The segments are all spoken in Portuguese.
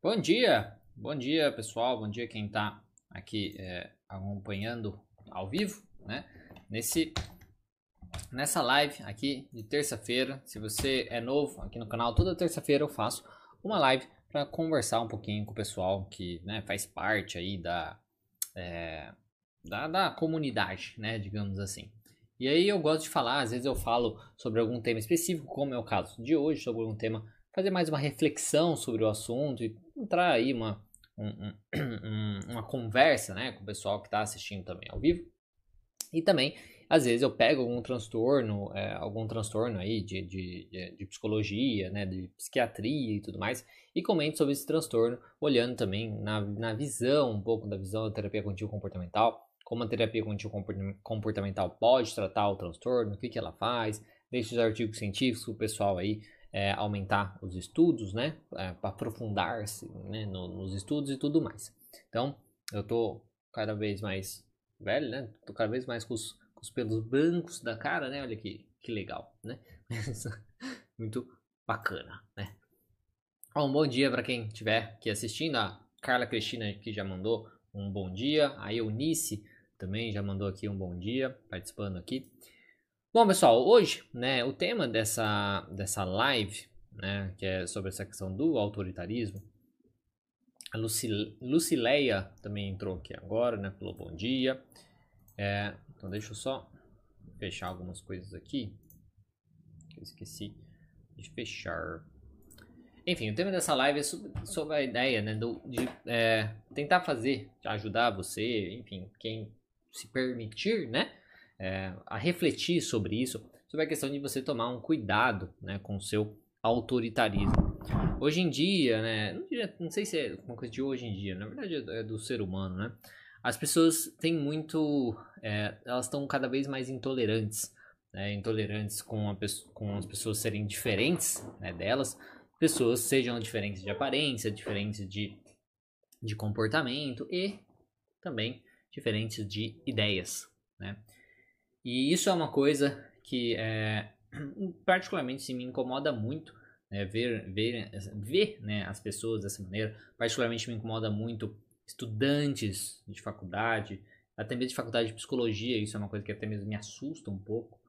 Bom dia, bom dia pessoal, bom dia quem está aqui é, acompanhando ao vivo, né? Nesse, nessa live aqui de terça-feira, se você é novo aqui no canal, toda terça-feira eu faço uma live para conversar um pouquinho com o pessoal que né, faz parte aí da, é, da, da comunidade, né, digamos assim. E aí eu gosto de falar, às vezes eu falo sobre algum tema específico, como é o caso de hoje, sobre algum tema, fazer mais uma reflexão sobre o assunto e entrar aí uma, um, um, uma conversa né, com o pessoal que está assistindo também ao vivo. E também, às vezes, eu pego algum transtorno, é, algum transtorno aí de, de, de, psicologia, né, de psiquiatria e tudo mais, e comento sobre esse transtorno, olhando também na, na visão, um pouco da visão da terapia cognitivo comportamental, como a terapia cognitivo comportamental pode tratar o transtorno, o que, que ela faz, deixo os artigos científicos, o pessoal aí é, aumentar os estudos, né, é, aprofundar-se né, no, nos estudos e tudo mais. Então, eu tô cada vez mais velho, né? Tô cada vez mais com os, com os pelos brancos da cara, né? Olha que, que legal, né? Muito bacana, né? Bom, bom dia para quem estiver aqui assistindo. A Carla Cristina que já mandou um bom dia. A Eunice também já mandou aqui um bom dia, participando aqui. Bom, pessoal, hoje, né, o tema dessa, dessa live, né, que é sobre essa questão do autoritarismo, a Lucileia também entrou aqui agora, né? Falou bom dia. É, então deixa eu só fechar algumas coisas aqui. Eu esqueci de fechar. Enfim, o tema dessa live é sobre, sobre a ideia, né? Do, de é, tentar fazer, ajudar você, enfim, quem se permitir, né? É, a refletir sobre isso, sobre a questão de você tomar um cuidado, né? Com o seu autoritarismo. Hoje em dia, né? Não, não, sei se é uma coisa de hoje em dia, na verdade é do ser humano, né? As pessoas têm muito. É, elas estão cada vez mais intolerantes. Né? Intolerantes com, a, com as pessoas serem diferentes né, delas. Pessoas sejam diferentes de aparência, diferentes de, de comportamento e também diferentes de ideias. Né? E isso é uma coisa que é, particularmente se me incomoda muito né, ver, ver, ver né, as pessoas dessa maneira. Particularmente me incomoda muito estudantes de faculdade, até mesmo de faculdade de psicologia, isso é uma coisa que até mesmo me assusta um pouco,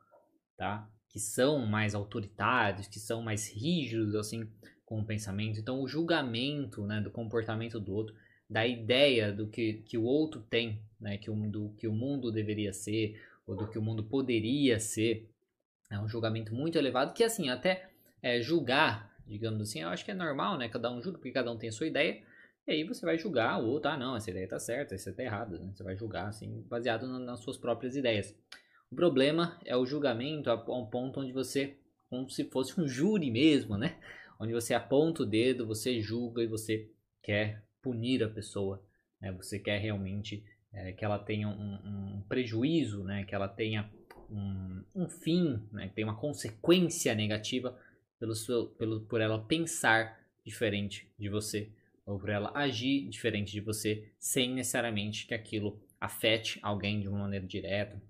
tá? Que são mais autoritários, que são mais rígidos, assim, com o pensamento. Então, o julgamento, né, do comportamento do outro, da ideia do que, que o outro tem, né, que o, do que o mundo deveria ser, ou do que o mundo poderia ser, é um julgamento muito elevado, que, assim, até é, julgar, digamos assim, eu acho que é normal, né? Cada um julga porque cada um tem a sua ideia. E aí você vai julgar o outro, ah, não, essa ideia tá certa, essa tá errada, né? Você vai julgar, assim, baseado nas suas próprias ideias. O problema é o julgamento a um ponto onde você, como se fosse um júri mesmo, né? Onde você aponta o dedo, você julga e você quer punir a pessoa, né? Você quer realmente é, que ela tenha um, um, prejuízo, né? Que ela tenha um, um fim, né? Que tenha uma consequência negativa pelo seu, pelo, por ela pensar diferente de você, ou por ela agir diferente de você, sem necessariamente que aquilo afete alguém de uma maneira direta,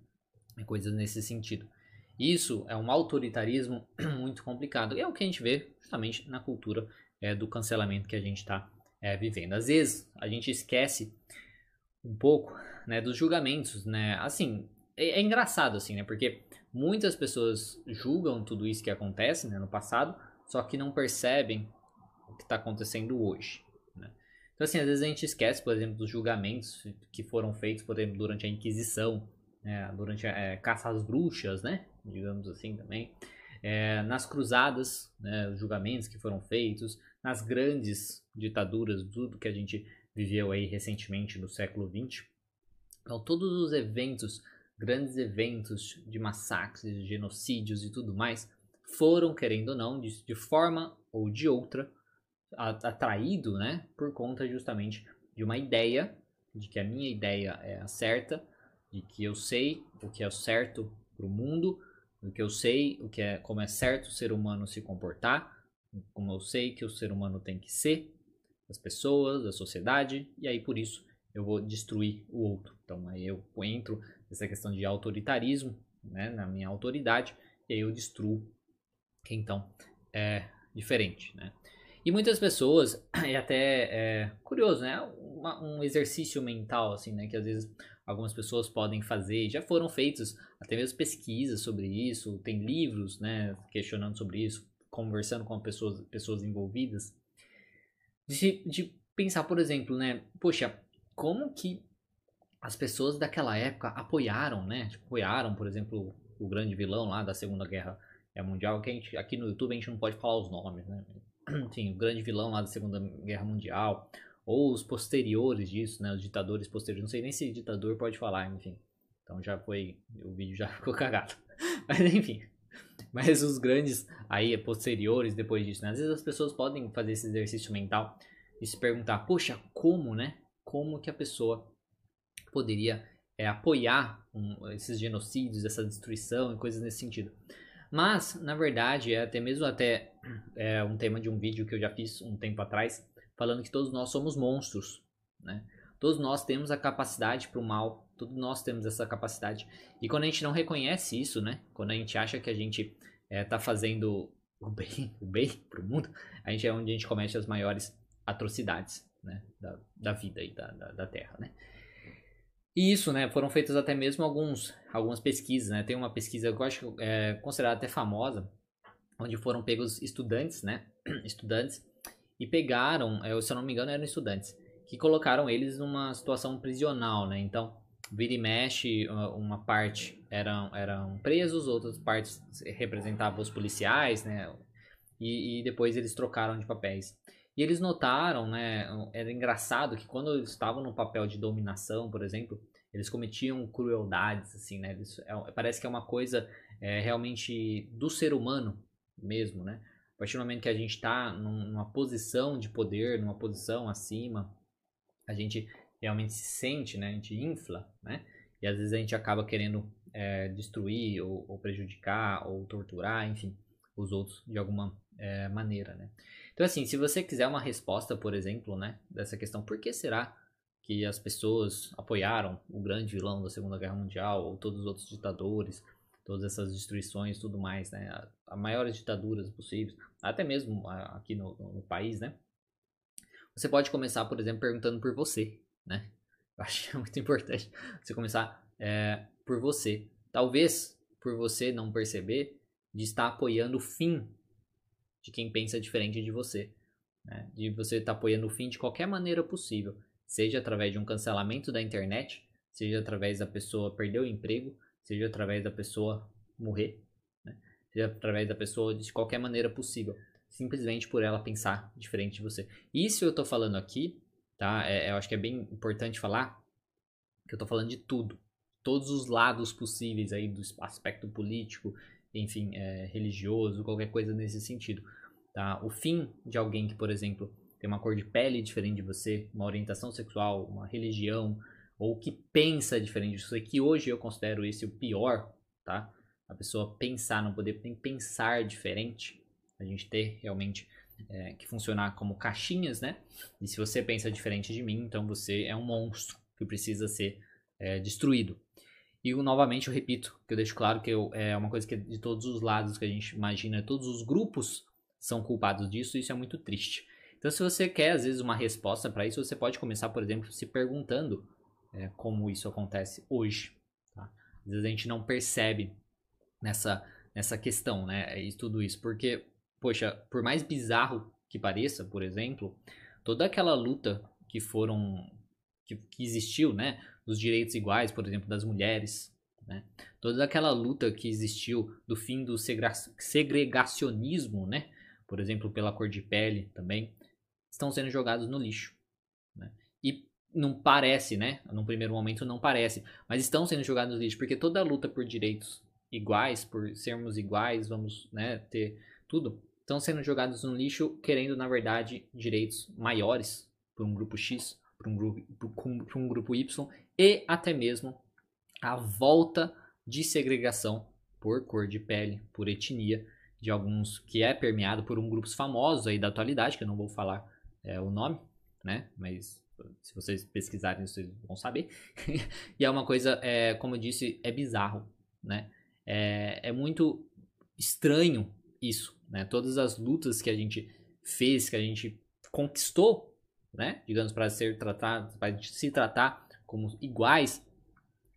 coisas nesse sentido. Isso é um autoritarismo muito complicado, e é o que a gente vê justamente na cultura é, do cancelamento que a gente está é, vivendo. Às vezes a gente esquece um pouco né, dos julgamentos, né? Assim, é, é engraçado assim, né? Porque Muitas pessoas julgam tudo isso que acontece né, no passado, só que não percebem o que está acontecendo hoje. Né? Então, assim, às vezes a gente esquece, por exemplo, dos julgamentos que foram feitos, por exemplo, durante a Inquisição, né, durante a é, caça às bruxas, né, digamos assim também, é, nas cruzadas, né, os julgamentos que foram feitos, nas grandes ditaduras, tudo que a gente viveu aí recentemente no século XX. Então, todos os eventos grandes eventos de massacres, de genocídios e tudo mais, foram, querendo ou não, de, de forma ou de outra, atraído, né, por conta justamente de uma ideia, de que a minha ideia é a certa, de que eu sei o que é certo para o mundo, o que eu sei o que é como é certo o ser humano se comportar, como eu sei que o ser humano tem que ser, as pessoas, a sociedade, e aí por isso eu vou destruir o outro. Então aí eu entro essa questão de autoritarismo, né, na minha autoridade, e aí eu destruo quem então é diferente, né? E muitas pessoas, é até é, curioso, né? Uma, um exercício mental, assim, né? Que às vezes algumas pessoas podem fazer, já foram feitos até mesmo pesquisas sobre isso, tem livros, né? Questionando sobre isso, conversando com pessoas, pessoas envolvidas. De, de pensar, por exemplo, né? Poxa, como que as pessoas daquela época apoiaram, né? Tipo, apoiaram, por exemplo, o grande vilão lá da Segunda Guerra Mundial, que a gente, aqui no YouTube a gente não pode falar os nomes, né? Enfim, o grande vilão lá da Segunda Guerra Mundial, ou os posteriores disso, né? Os ditadores posteriores, não sei nem se ditador pode falar, enfim. Então já foi, o vídeo já ficou cagado. Mas enfim, mas os grandes aí posteriores depois disso, né? Às vezes as pessoas podem fazer esse exercício mental e se perguntar, poxa, como, né? Como que a pessoa poderia é, apoiar um, esses genocídios, essa destruição e coisas nesse sentido. Mas, na verdade, é até mesmo até é, um tema de um vídeo que eu já fiz um tempo atrás, falando que todos nós somos monstros, né? Todos nós temos a capacidade para o mal, todos nós temos essa capacidade. E quando a gente não reconhece isso, né? Quando a gente acha que a gente está é, fazendo o bem, o bem para o mundo, a gente é onde a gente comete as maiores atrocidades, né? Da, da vida e da, da, da Terra, né? E isso, né, foram feitas até mesmo alguns, algumas pesquisas, né, tem uma pesquisa que eu acho é, considerada até famosa, onde foram pegos estudantes, né, estudantes, e pegaram, é, se eu não me engano eram estudantes, que colocaram eles numa situação prisional, né, então, vira e mexe, uma parte eram, eram presos, outras partes representavam os policiais, né, e, e depois eles trocaram de papéis. E eles notaram, né, era engraçado que quando eles estavam no papel de dominação, por exemplo, eles cometiam crueldades, assim, né, eles, é, parece que é uma coisa é, realmente do ser humano mesmo, né, a partir do momento que a gente está numa posição de poder, numa posição acima, a gente realmente se sente, né, a gente infla, né, e às vezes a gente acaba querendo é, destruir ou, ou, prejudicar ou torturar, enfim, os outros de alguma é, maneira, né. Então, assim, se você quiser uma resposta, por exemplo, né, dessa questão, por que será que as pessoas apoiaram o grande vilão da Segunda Guerra Mundial ou todos os outros ditadores, todas essas destruições tudo mais, né, as maiores ditaduras possíveis, até mesmo aqui no, no país, né, você pode começar, por exemplo, perguntando por você, né, eu acho que é muito importante você começar é, por você. Talvez por você não perceber de estar apoiando o fim de quem pensa diferente de você. Né? De você estar tá apoiando o fim de qualquer maneira possível. Seja através de um cancelamento da internet, seja através da pessoa perder o emprego, seja através da pessoa morrer, né? seja através da pessoa de qualquer maneira possível. Simplesmente por ela pensar diferente de você. Isso eu estou falando aqui, tá? É, eu acho que é bem importante falar que eu estou falando de tudo. Todos os lados possíveis aí do aspecto político, enfim, é, religioso, qualquer coisa nesse sentido. Tá? O fim de alguém que, por exemplo, tem uma cor de pele diferente de você, uma orientação sexual, uma religião, ou que pensa diferente de você, que hoje eu considero esse o pior, tá? A pessoa pensar, não poder nem pensar diferente, a gente ter realmente é, que funcionar como caixinhas, né? E se você pensa diferente de mim, então você é um monstro que precisa ser é, destruído. E novamente eu repito, que eu deixo claro que eu, é uma coisa que é de todos os lados que a gente imagina, todos os grupos são culpados disso, e isso é muito triste. Então, se você quer, às vezes, uma resposta para isso, você pode começar, por exemplo, se perguntando é, como isso acontece hoje. Tá? Às vezes a gente não percebe nessa, nessa questão, né? E tudo isso. Porque, poxa, por mais bizarro que pareça, por exemplo, toda aquela luta que foram. que, que existiu, né? dos direitos iguais, por exemplo, das mulheres. Né? Toda aquela luta que existiu do fim do segregacionismo, né? por exemplo, pela cor de pele também, estão sendo jogados no lixo. Né? E não parece, né? Num primeiro momento não parece, mas estão sendo jogados no lixo, porque toda a luta por direitos iguais, por sermos iguais, vamos né, ter tudo, estão sendo jogados no lixo, querendo, na verdade, direitos maiores para um grupo X, para um grupo, um grupo Y e até mesmo a volta de segregação por cor de pele, por etnia, de alguns que é permeado por um grupos famosos aí da atualidade, que eu não vou falar é, o nome, né? Mas se vocês pesquisarem, vocês vão saber. e é uma coisa, é, como eu disse, é bizarro, né? É, é muito estranho isso, né? Todas as lutas que a gente fez, que a gente conquistou, né? Digamos, para ser tratado, para se tratar como iguais,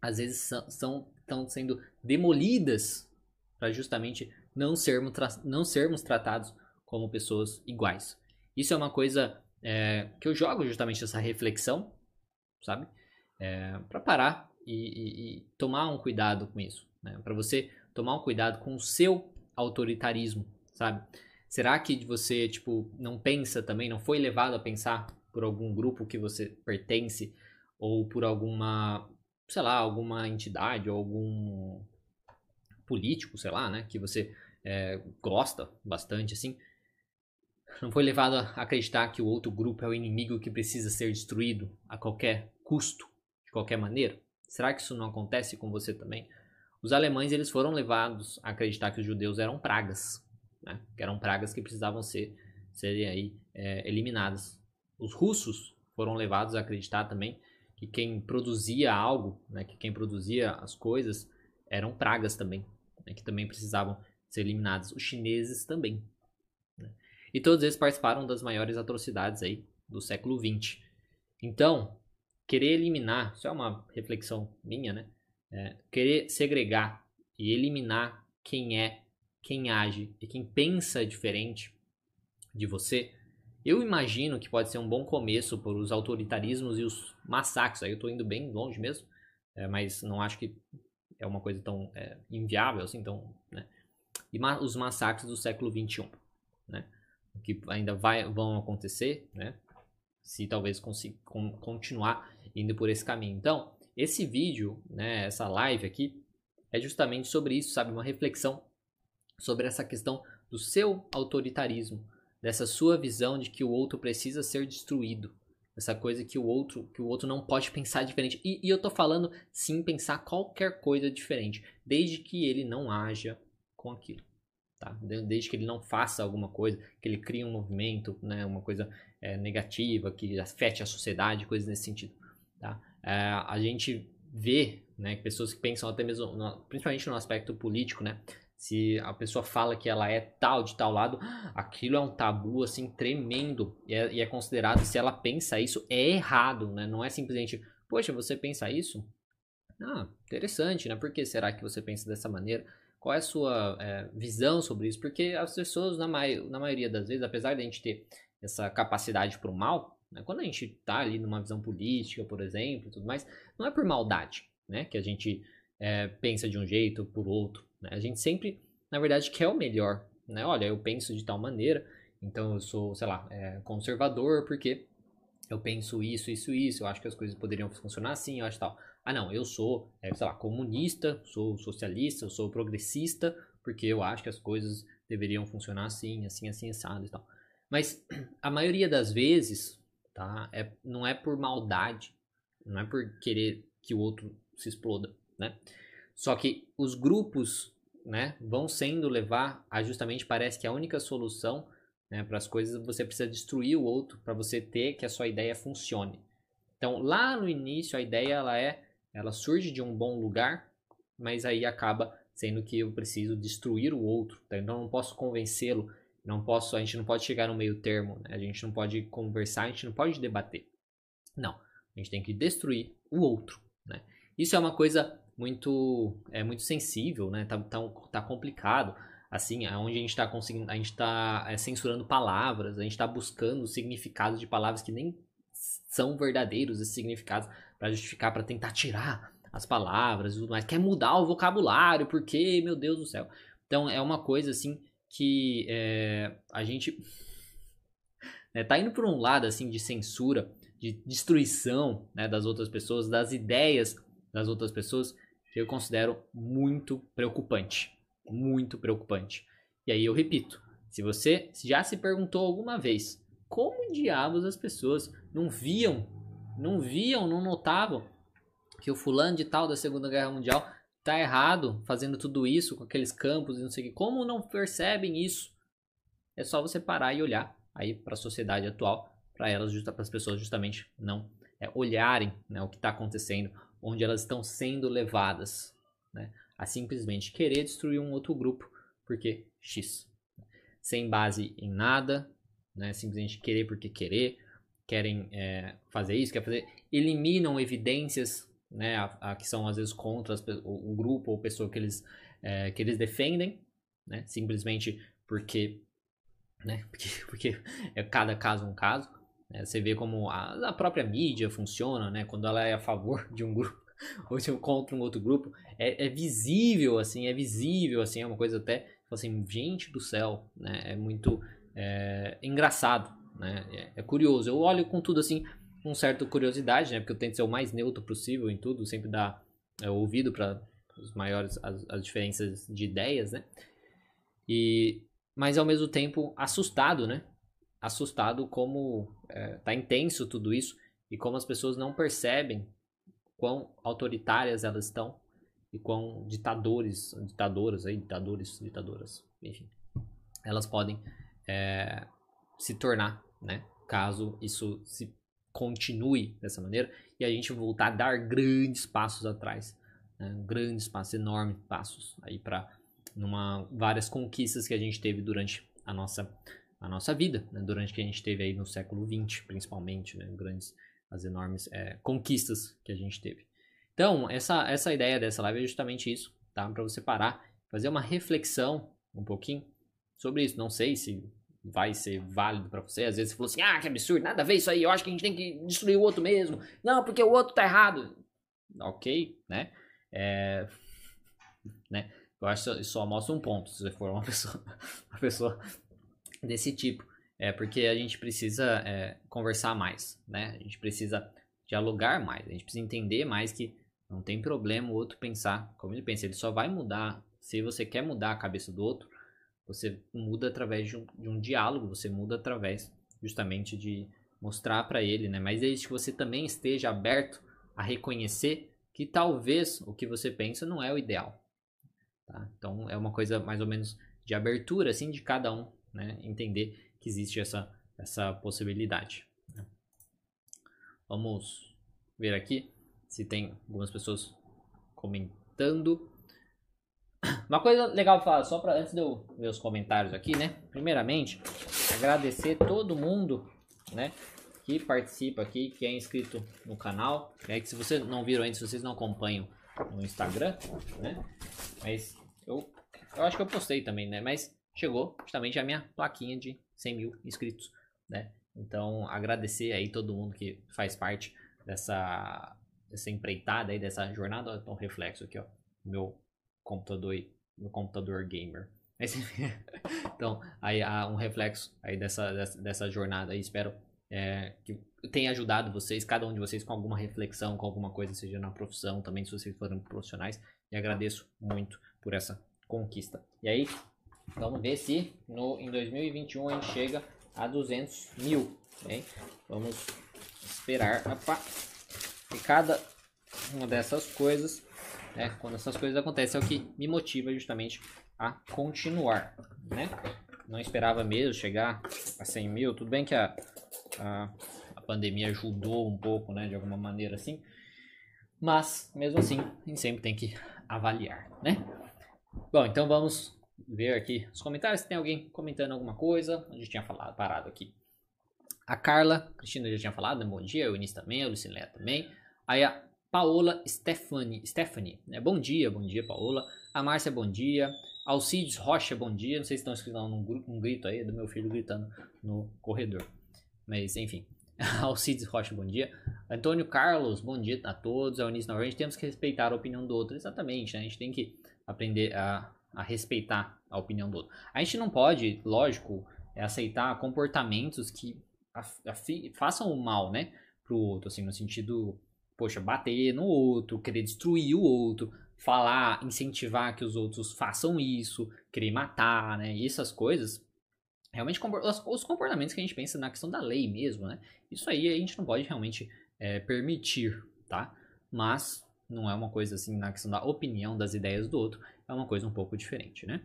às vezes são, são estão sendo demolidas para justamente não sermos, não sermos tratados como pessoas iguais. Isso é uma coisa é, que eu jogo justamente essa reflexão, sabe? É, para parar e, e, e, tomar um cuidado com isso. Né? Para você tomar um cuidado com o seu autoritarismo, sabe? Será que você, tipo, não pensa também, não foi levado a pensar por algum grupo que você pertence ou por alguma, sei lá, alguma entidade ou algum político, sei lá, né, que você é, gosta bastante, assim, não foi levado a acreditar que o outro grupo é o inimigo que precisa ser destruído a qualquer custo, de qualquer maneira? Será que isso não acontece com você também? Os alemães eles foram levados a acreditar que os judeus eram pragas, né? que eram pragas que precisavam ser serem aí é, eliminadas. Os russos foram levados a acreditar também que quem produzia algo, né, que quem produzia as coisas eram pragas também, né, que também precisavam ser eliminadas. Os chineses também. Né? E todos eles participaram das maiores atrocidades aí do século XX. Então, querer eliminar, isso é uma reflexão minha, né? É, querer segregar e eliminar quem é, quem age e quem pensa diferente de você, eu imagino que pode ser um bom começo para os autoritarismos e os massacres. Aí eu estou indo bem longe mesmo, é, mas não acho que é uma coisa tão é, inviável assim, tão, né? e ma os massacres do século XXI, né? Que ainda vai, vão acontecer, né? Se talvez consiga continuar indo por esse caminho. Então, esse vídeo, né, essa live aqui, é justamente sobre isso, sabe? Uma reflexão sobre essa questão do seu autoritarismo, dessa sua visão de que o outro precisa ser destruído, essa coisa que o outro que o outro não pode pensar diferente. E, e eu tô falando sim pensar qualquer coisa diferente, desde que ele não haja com aquilo. Tá? Desde que ele não faça alguma coisa, que ele crie um movimento, né, uma coisa é, negativa, que afete a sociedade, coisas nesse sentido. Tá? É, a gente vê né, pessoas que pensam até mesmo, no, principalmente no aspecto político, né, se a pessoa fala que ela é tal de tal lado, aquilo é um tabu assim tremendo e é, e é considerado se ela pensa isso é errado, né? Não é simplesmente, poxa, você pensa isso? Ah, interessante, né? Por que será que você pensa dessa maneira? Qual é a sua é, visão sobre isso? Porque as pessoas, na, na maioria das vezes, apesar de a gente ter essa capacidade para o mal, né, quando a gente está ali numa visão política, por exemplo, tudo mais, não é por maldade né, que a gente é, pensa de um jeito por outro. Né? A gente sempre, na verdade, quer o melhor. Né? Olha, eu penso de tal maneira, então eu sou, sei lá, é, conservador porque eu penso isso, isso, isso, eu acho que as coisas poderiam funcionar assim, eu acho tal. Ah, não, eu sou, é, sei lá, comunista, sou socialista, eu sou progressista, porque eu acho que as coisas deveriam funcionar assim, assim, assim, assado e tal. Mas a maioria das vezes, tá, é, não é por maldade, não é por querer que o outro se exploda, né? Só que os grupos, né, vão sendo levar a justamente parece que a única solução né, para as coisas você precisa destruir o outro para você ter que a sua ideia funcione. Então, lá no início a ideia ela é ela surge de um bom lugar, mas aí acaba sendo que eu preciso destruir o outro. Tá? Então não posso convencê-lo, não posso, a gente não pode chegar no meio termo, né? a gente não pode conversar, a gente não pode debater. Não, a gente tem que destruir o outro. Né? Isso é uma coisa muito é muito sensível, né? Tá, tá, tá complicado. Assim, onde a gente está conseguindo, a gente está é, censurando palavras, a gente está buscando significados de palavras que nem são verdadeiros esses significados para justificar, para tentar tirar as palavras e tudo mais. Quer mudar o vocabulário, porque, meu Deus do céu. Então é uma coisa assim que é, a gente né, tá indo por um lado assim de censura, de destruição né, das outras pessoas, das ideias das outras pessoas, que eu considero muito preocupante. Muito preocupante. E aí eu repito, se você já se perguntou alguma vez como diabos as pessoas não viam não viam, não notavam que o fulano de tal da Segunda Guerra Mundial tá errado fazendo tudo isso com aqueles campos e não sei o que. Como não percebem isso? É só você parar e olhar aí para a sociedade atual, para elas, para as pessoas justamente não é, olharem né, o que está acontecendo, onde elas estão sendo levadas né, a simplesmente querer destruir um outro grupo, porque X. Sem base em nada, né? Simplesmente querer porque querer, querem é, fazer isso, quer fazer, eliminam evidências, né? A, a, que são às vezes contra as, o, o, grupo ou pessoa que eles, é, que eles defendem, né? Simplesmente porque, né? Porque, porque é cada caso um caso. Né? Você vê como a, a própria mídia funciona, né? Quando ela é a favor de um grupo ou se contra um outro grupo, é, é, visível, assim, é visível, assim, é uma coisa até, assim, gente do céu, né, é muito é, engraçado, né, é, é, curioso, eu olho com tudo, assim, com certa curiosidade, né, porque eu tento ser o mais neutro possível em tudo, sempre dar é, ouvido para os maiores, as, as diferenças de ideias, né, e, mas ao mesmo tempo assustado, né, assustado como é, tá intenso tudo isso e como as pessoas não percebem quão autoritárias elas estão e quão ditadores, ditadoras, aí, ditadores, ditadoras, enfim, elas podem é, se tornar, né? Caso isso se continue dessa maneira e a gente voltar a dar grandes passos atrás, né? grandes passos, enormes passos aí para várias conquistas que a gente teve durante a nossa a nossa vida, né? durante que a gente teve aí no século XX, principalmente, né? grandes as enormes é, conquistas que a gente teve. Então, essa, essa ideia dessa live é justamente isso, tá? Para você parar, fazer uma reflexão um pouquinho sobre isso. Não sei se vai ser válido para você. Às vezes você falou assim, ah, que absurdo, nada a ver isso aí, eu acho que a gente tem que destruir o outro mesmo. Não, porque o outro tá errado. Ok, né? É, né? Eu acho que só mostra um ponto, se você for uma pessoa, uma pessoa desse tipo. É porque a gente precisa é, conversar mais, né? A gente precisa dialogar mais, a gente precisa entender mais que não tem problema o outro pensar como ele pensa. Ele só vai mudar se você quer mudar a cabeça do outro. Você muda através de um, de um diálogo, você muda através justamente de mostrar para ele, né? Mas desde que você também esteja aberto a reconhecer que talvez o que você pensa não é o ideal. Tá? Então é uma coisa mais ou menos de abertura assim de cada um, né? Entender que existe essa, essa possibilidade. Né? Vamos ver aqui se tem algumas pessoas comentando. Uma coisa legal para falar, só para antes de eu ver os comentários aqui, né? Primeiramente, agradecer todo mundo, né? Que participa aqui, que é inscrito no canal. É que se vocês não viram ainda, se vocês não acompanham no Instagram, né? Mas eu, eu acho que eu postei também, né? Mas chegou justamente a minha plaquinha de 100 mil inscritos, né? Então, agradecer aí todo mundo que faz parte dessa, dessa empreitada aí, dessa jornada. Olha um reflexo aqui, ó. Meu computador, meu computador gamer. então, aí há um reflexo aí dessa, dessa, dessa jornada aí. Espero é, que tenha ajudado vocês, cada um de vocês, com alguma reflexão, com alguma coisa, seja na profissão, também se vocês forem profissionais. E agradeço muito por essa conquista. E aí, Vamos ver se no, em 2021 a gente chega a 200 mil. Hein? Vamos esperar. Opa. E cada uma dessas coisas, né, quando essas coisas acontecem, é o que me motiva justamente a continuar. Né? Não esperava mesmo chegar a 100 mil. Tudo bem que a, a, a pandemia ajudou um pouco, né, de alguma maneira assim. Mas, mesmo assim, a gente sempre tem que avaliar, né? Bom, então vamos ver aqui os comentários se tem alguém comentando alguma coisa. A gente tinha falado, parado aqui. A Carla, a Cristina já tinha falado, né? bom dia. O Eunice também, a Lucilé também. Aí a Paola Stephanie, Stephanie né? bom dia, bom dia, Paola. A Márcia, bom dia. Alcides Rocha, bom dia. Não sei se estão escrevendo um, um grito aí do meu filho gritando no corredor. Mas, enfim. Alcides Rocha, bom dia. Antônio Carlos, bom dia a todos. A Eunice, novamente, temos que respeitar a opinião do outro. Exatamente, né? A gente tem que aprender a a respeitar a opinião do outro. A gente não pode, lógico, aceitar comportamentos que façam o mal, né, pro outro, assim, no sentido, poxa, bater no outro, querer destruir o outro, falar, incentivar que os outros façam isso, querer matar, né, e essas coisas, realmente os comportamentos que a gente pensa na questão da lei mesmo, né, isso aí a gente não pode realmente é, permitir, tá? Mas não é uma coisa assim na questão da opinião, das ideias do outro, é uma coisa um pouco diferente, né?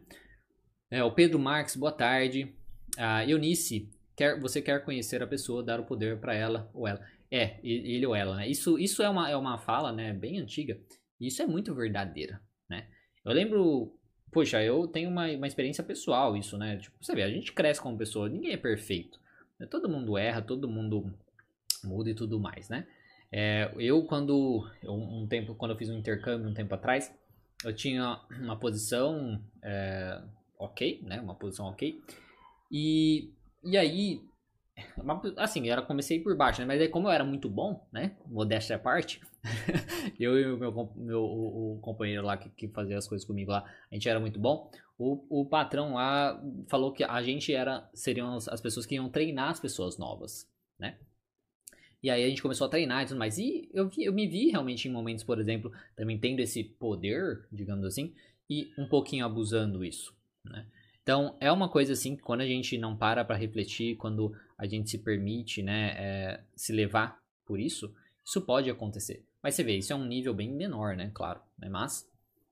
É, o Pedro Marques, boa tarde. A Eunice, quer, você quer conhecer a pessoa, dar o poder para ela ou ela. É, ele ou ela, né? Isso, isso é, uma, é uma fala, né, bem antiga. E isso é muito verdadeira, né? Eu lembro, poxa, eu tenho uma, uma experiência pessoal isso, né? Tipo, você vê, a gente cresce como pessoa, ninguém é perfeito. Todo mundo erra, todo mundo muda e tudo mais, né? É, eu quando um tempo quando eu fiz um intercâmbio um tempo atrás, eu tinha uma posição é, ok, né? Uma posição ok. E, e aí, assim, era comecei por baixo, né? Mas aí como eu era muito bom, né? Modéstia à parte, eu e o meu, meu o, o companheiro lá que, que, fazia as coisas comigo lá, a gente era muito bom. O, o patrão lá falou que a gente era seriam as pessoas que iam treinar as pessoas novas, né? E aí a gente começou a treinar e tudo mais. E eu, vi, eu me vi realmente em momentos, por exemplo, também tendo esse poder, digamos assim, e um pouquinho abusando isso, né? Então, é uma coisa assim, quando a gente não para para refletir, quando a gente se permite, né, é, se levar por isso, isso pode acontecer. Mas você vê, isso é um nível bem menor, né, claro, né? mas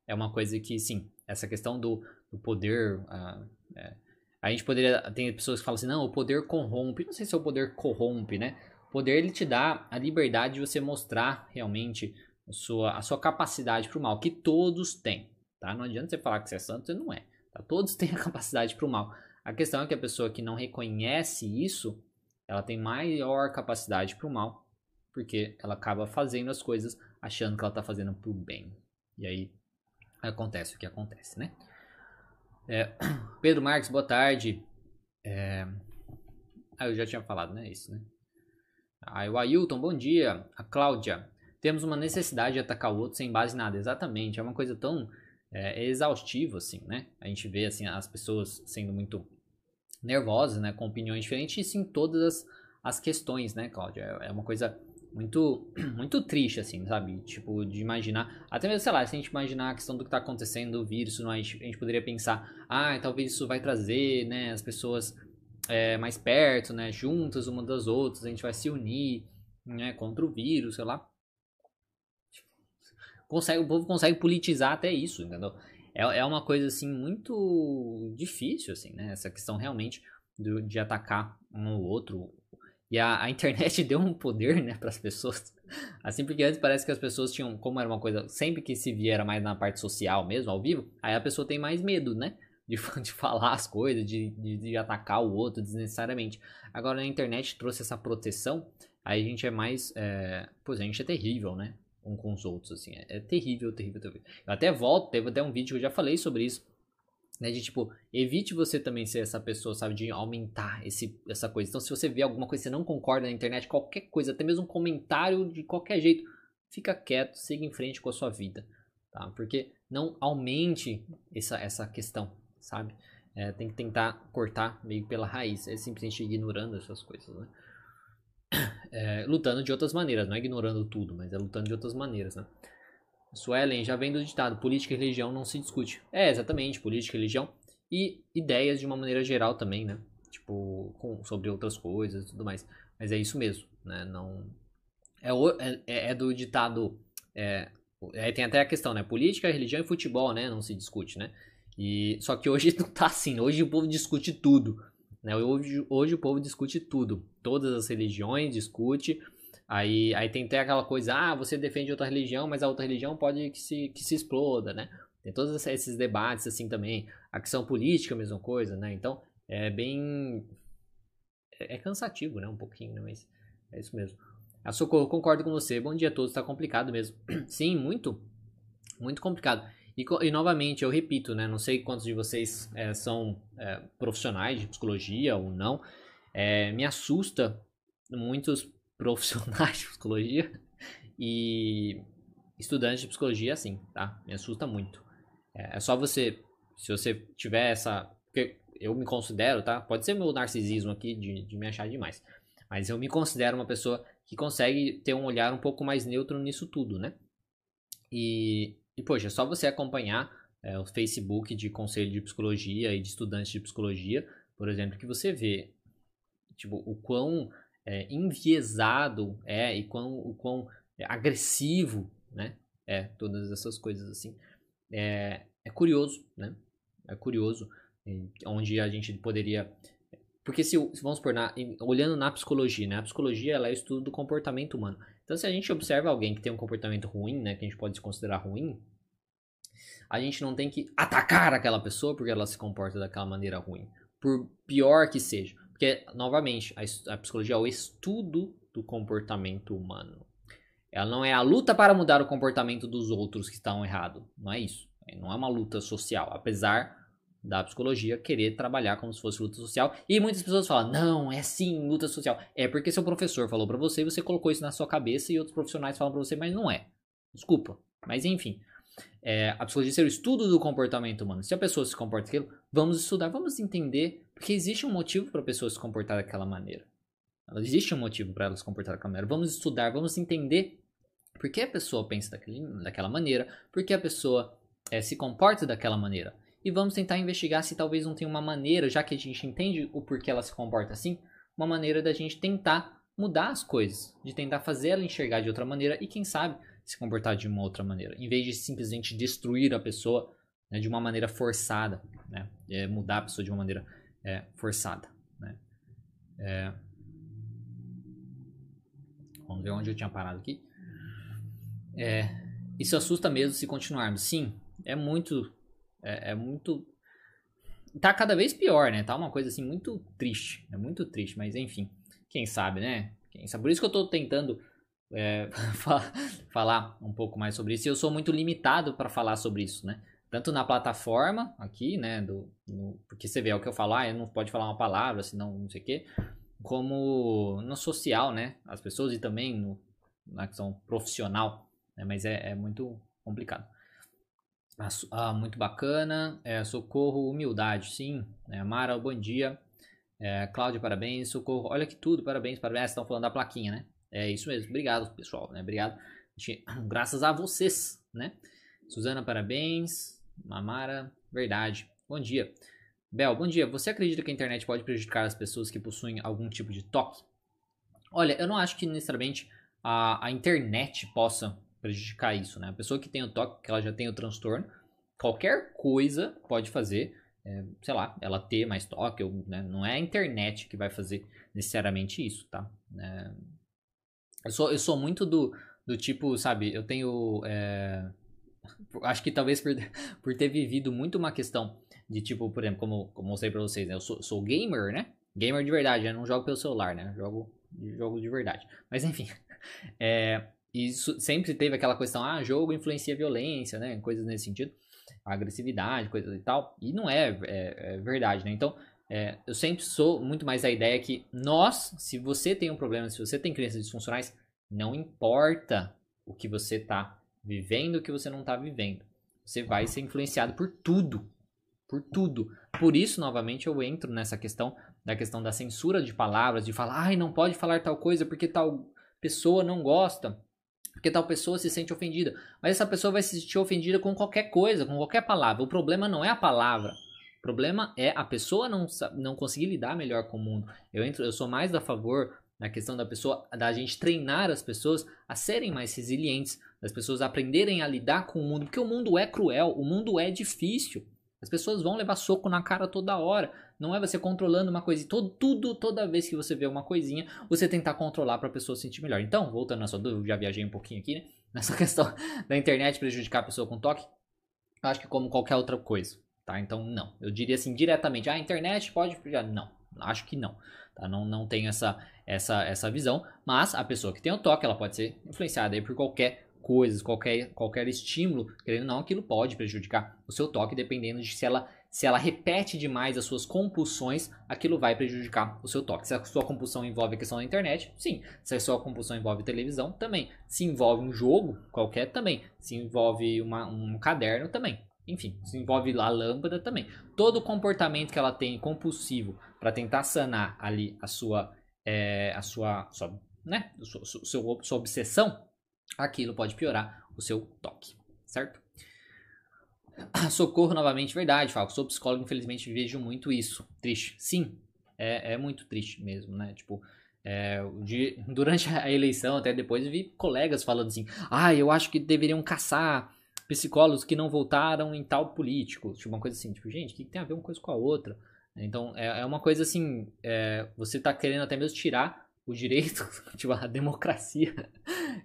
é uma coisa que, sim, essa questão do, do poder, uh, é, a gente poderia, tem pessoas que falam assim, não, o poder corrompe, não sei se é o poder corrompe, né, poder ele te dá a liberdade de você mostrar realmente a sua, a sua capacidade para o mal, que todos têm, tá? Não adianta você falar que você é santo, você não é. Tá? Todos têm a capacidade para o mal. A questão é que a pessoa que não reconhece isso, ela tem maior capacidade para o mal, porque ela acaba fazendo as coisas achando que ela está fazendo para o bem. E aí acontece o que acontece, né? É, Pedro Marques, boa tarde. É... Ah, eu já tinha falado, né? Isso, né? Aí o Ailton, bom dia. A Cláudia, temos uma necessidade de atacar o outro sem base em nada. Exatamente, é uma coisa tão é, é exaustivo, assim, né? A gente vê, assim, as pessoas sendo muito nervosas, né? Com opiniões diferentes, e sim todas as, as questões, né, Cláudia? É, é uma coisa muito, muito triste, assim, sabe? Tipo, de imaginar. Até mesmo, sei lá, se a gente imaginar a questão do que está acontecendo, o vírus, gente, a gente poderia pensar, ah, talvez isso vai trazer, né, as pessoas é, mais perto, né, juntas uma das outras, a gente vai se unir, né, contra o vírus, sei lá consegue, o povo consegue politizar até isso, entendeu? É, é uma coisa, assim, muito difícil, assim, né? Essa questão realmente de, de atacar um ou outro. E a, a internet deu um poder, né, para as pessoas. Assim, porque antes parece que as pessoas tinham, como era uma coisa, sempre que se via era mais na parte social mesmo, ao vivo, aí a pessoa tem mais medo, né? De, de falar as coisas, de, de, de atacar o outro desnecessariamente. Agora a internet trouxe essa proteção, aí a gente é mais. É, pois a gente é terrível, né? um com os outros, assim. É, é terrível, terrível, terrível. Eu até volto, teve até um vídeo que eu já falei sobre isso. Né, de tipo, evite você também ser essa pessoa, sabe, de aumentar esse, essa coisa. Então, se você vê alguma coisa que você não concorda na internet, qualquer coisa, até mesmo um comentário de qualquer jeito, fica quieto, siga em frente com a sua vida, tá? Porque não aumente essa, essa questão, sabe? É, tem que tentar cortar meio pela raiz, é simplesmente ignorando essas coisas, né? é, lutando de outras maneiras, não é ignorando tudo, mas é lutando de outras maneiras, né? Suelen já vem do ditado, política e religião não se discute. É, exatamente, política e religião e ideias de uma maneira geral também, né? Tipo, com, sobre outras coisas e tudo mais. Mas é isso mesmo, né? Não... É, é, é do ditado... É, é, tem até a questão, né? Política, religião e futebol, né? Não se discute, né? E, só que hoje não tá assim. Hoje o povo discute tudo. Né? Hoje, hoje o povo discute tudo, todas as religiões discute. Aí, aí tem até aquela coisa, ah, você defende outra religião, mas a outra religião pode que se, que se exploda, né? Tem todos esses debates assim também. A questão política, a mesma coisa, né? Então, é bem... É, é cansativo, né? Um pouquinho, né? mas é isso mesmo. A Socorro, concordo com você. Bom dia a todos, tá complicado mesmo. Sim, muito, muito complicado. E, e, novamente, eu repito, né? Não sei quantos de vocês é, são é, profissionais de psicologia ou não. É, me assusta muitos profissionais de psicologia e estudantes de psicologia assim, tá? Me assusta muito. É, é só você, se você tiver essa... Porque eu me considero, tá? Pode ser meu narcisismo aqui de, de me achar demais. Mas eu me considero uma pessoa que consegue ter um olhar um pouco mais neutro nisso tudo, né? E e, poxa, é só você acompanhar é, o Facebook de conselho de psicologia e de estudantes de psicologia, por exemplo, que você vê tipo, o quão é, enviesado é e quão, o quão agressivo né, é todas essas coisas assim. É, é curioso, né? É curioso onde a gente poderia porque se vamos por na, olhando na psicologia, né? A psicologia ela é o estudo do comportamento humano. Então, se a gente observa alguém que tem um comportamento ruim, né, que a gente pode considerar ruim, a gente não tem que atacar aquela pessoa porque ela se comporta daquela maneira ruim, por pior que seja. Porque, novamente, a, a psicologia é o estudo do comportamento humano. Ela não é a luta para mudar o comportamento dos outros que estão errados. Não é isso. Não é uma luta social. Apesar da psicologia querer trabalhar como se fosse luta social. E muitas pessoas falam: não, é sim luta social. É porque seu professor falou para você e você colocou isso na sua cabeça e outros profissionais falam para você, mas não é. Desculpa. Mas enfim. É, a psicologia é o estudo do comportamento humano. Se a pessoa se comporta aquilo, vamos estudar, vamos entender, porque existe um motivo para a pessoa se comportar daquela maneira. Existe um motivo para ela se comportar daquela maneira. Vamos estudar, vamos entender por que a pessoa pensa daquele, daquela maneira, por que a pessoa é, se comporta daquela maneira. E vamos tentar investigar se talvez não tenha uma maneira, já que a gente entende o porquê ela se comporta assim, uma maneira da gente tentar mudar as coisas, de tentar fazer ela enxergar de outra maneira e quem sabe se comportar de uma outra maneira, em vez de simplesmente destruir a pessoa né, de uma maneira forçada, né, é mudar a pessoa de uma maneira é, forçada. Né. É... Vamos ver onde eu tinha parado aqui. É, isso assusta mesmo se continuarmos. Sim, é muito. É, é, muito. Tá cada vez pior, né? Tá uma coisa assim muito triste. É muito triste, mas enfim. Quem sabe, né? Quem sabe? Por isso que eu tô tentando é, falar um pouco mais sobre isso. E eu sou muito limitado para falar sobre isso, né? Tanto na plataforma aqui, né? Do, no, porque você vê é o que eu falar, ah, não pode falar uma palavra, senão não sei o quê. Como no social, né? As pessoas e também no, na questão profissional né? mas é, é, muito complicado. Ah, ah, muito bacana. É, socorro, humildade, sim. É, Mara, bom dia. É, Cláudio, parabéns. Socorro, olha que tudo, parabéns, parabéns. Estão falando da plaquinha, né? É isso mesmo. Obrigado, pessoal. Né? Obrigado. Graças a vocês, né? Suzana, parabéns. Mamara, verdade. Bom dia. Bel, bom dia. Você acredita que a internet pode prejudicar as pessoas que possuem algum tipo de toque? Olha, eu não acho que necessariamente a, a internet possa prejudicar isso, né? A pessoa que tem o toque, que ela já tem o transtorno, qualquer coisa pode fazer, é, sei lá, ela ter mais toque, ou, né? não é a internet que vai fazer necessariamente isso, tá? É, eu, sou, eu sou muito do, do tipo, sabe, eu tenho. É, acho que talvez por, por ter vivido muito uma questão de tipo, por exemplo, como, como eu mostrei pra vocês, né? Eu sou, sou gamer, né? Gamer de verdade, eu não jogo pelo celular, né? Jogo, jogo de verdade. Mas enfim. É, e isso sempre teve aquela questão, ah, jogo influencia violência, né? Coisas nesse sentido. Agressividade, coisas e tal. E não é, é, é verdade, né? Então, é, eu sempre sou muito mais a ideia que nós, se você tem um problema, se você tem crianças disfuncionais, não importa o que você está vivendo, o que você não está vivendo. Você vai ser influenciado por tudo. Por tudo. Por isso, novamente, eu entro nessa questão da questão da censura de palavras, de falar, ai, não pode falar tal coisa porque tal pessoa não gosta porque tal pessoa se sente ofendida. Mas essa pessoa vai se sentir ofendida com qualquer coisa, com qualquer palavra. O problema não é a palavra. O problema é a pessoa não, não conseguir lidar melhor com o mundo. Eu, entro, eu sou mais a favor na questão da pessoa, da gente treinar as pessoas a serem mais resilientes, das pessoas aprenderem a lidar com o mundo, porque o mundo é cruel, o mundo é difícil. As pessoas vão levar soco na cara toda hora. Não é você controlando uma coisa, todo, tudo, toda vez que você vê uma coisinha, você tentar controlar para a pessoa se sentir melhor. Então, voltando na sua dúvida, já viajei um pouquinho aqui, né? Nessa questão da internet prejudicar a pessoa com toque, eu acho que como qualquer outra coisa, tá? Então, não. Eu diria assim, diretamente, ah, a internet pode. Não, acho que não. Tá? Não, não tenho essa, essa, essa visão, mas a pessoa que tem o toque, ela pode ser influenciada aí por qualquer coisa, qualquer, qualquer estímulo, querendo ou não, aquilo pode prejudicar o seu toque, dependendo de se ela se ela repete demais as suas compulsões, aquilo vai prejudicar o seu toque. Se a sua compulsão envolve a questão da internet, sim. Se a sua compulsão envolve televisão, também. Se envolve um jogo qualquer, também. Se envolve uma, um caderno, também. Enfim, se envolve a lâmpada também. Todo comportamento que ela tem compulsivo para tentar sanar ali a sua, é, a sua, sua, né, sua, sua, sua obsessão, aquilo pode piorar o seu toque, certo? Socorro novamente, verdade, Falco. Sou psicólogo, infelizmente vejo muito isso. Triste. Sim, é, é muito triste mesmo, né? Tipo, é, de, durante a eleição, até depois, vi colegas falando assim: ah, eu acho que deveriam caçar psicólogos que não votaram em tal político. Tipo, uma coisa assim, tipo, gente, o que tem a ver uma coisa com a outra? Então, é, é uma coisa assim, é, você tá querendo até mesmo tirar o direito, tipo, a democracia,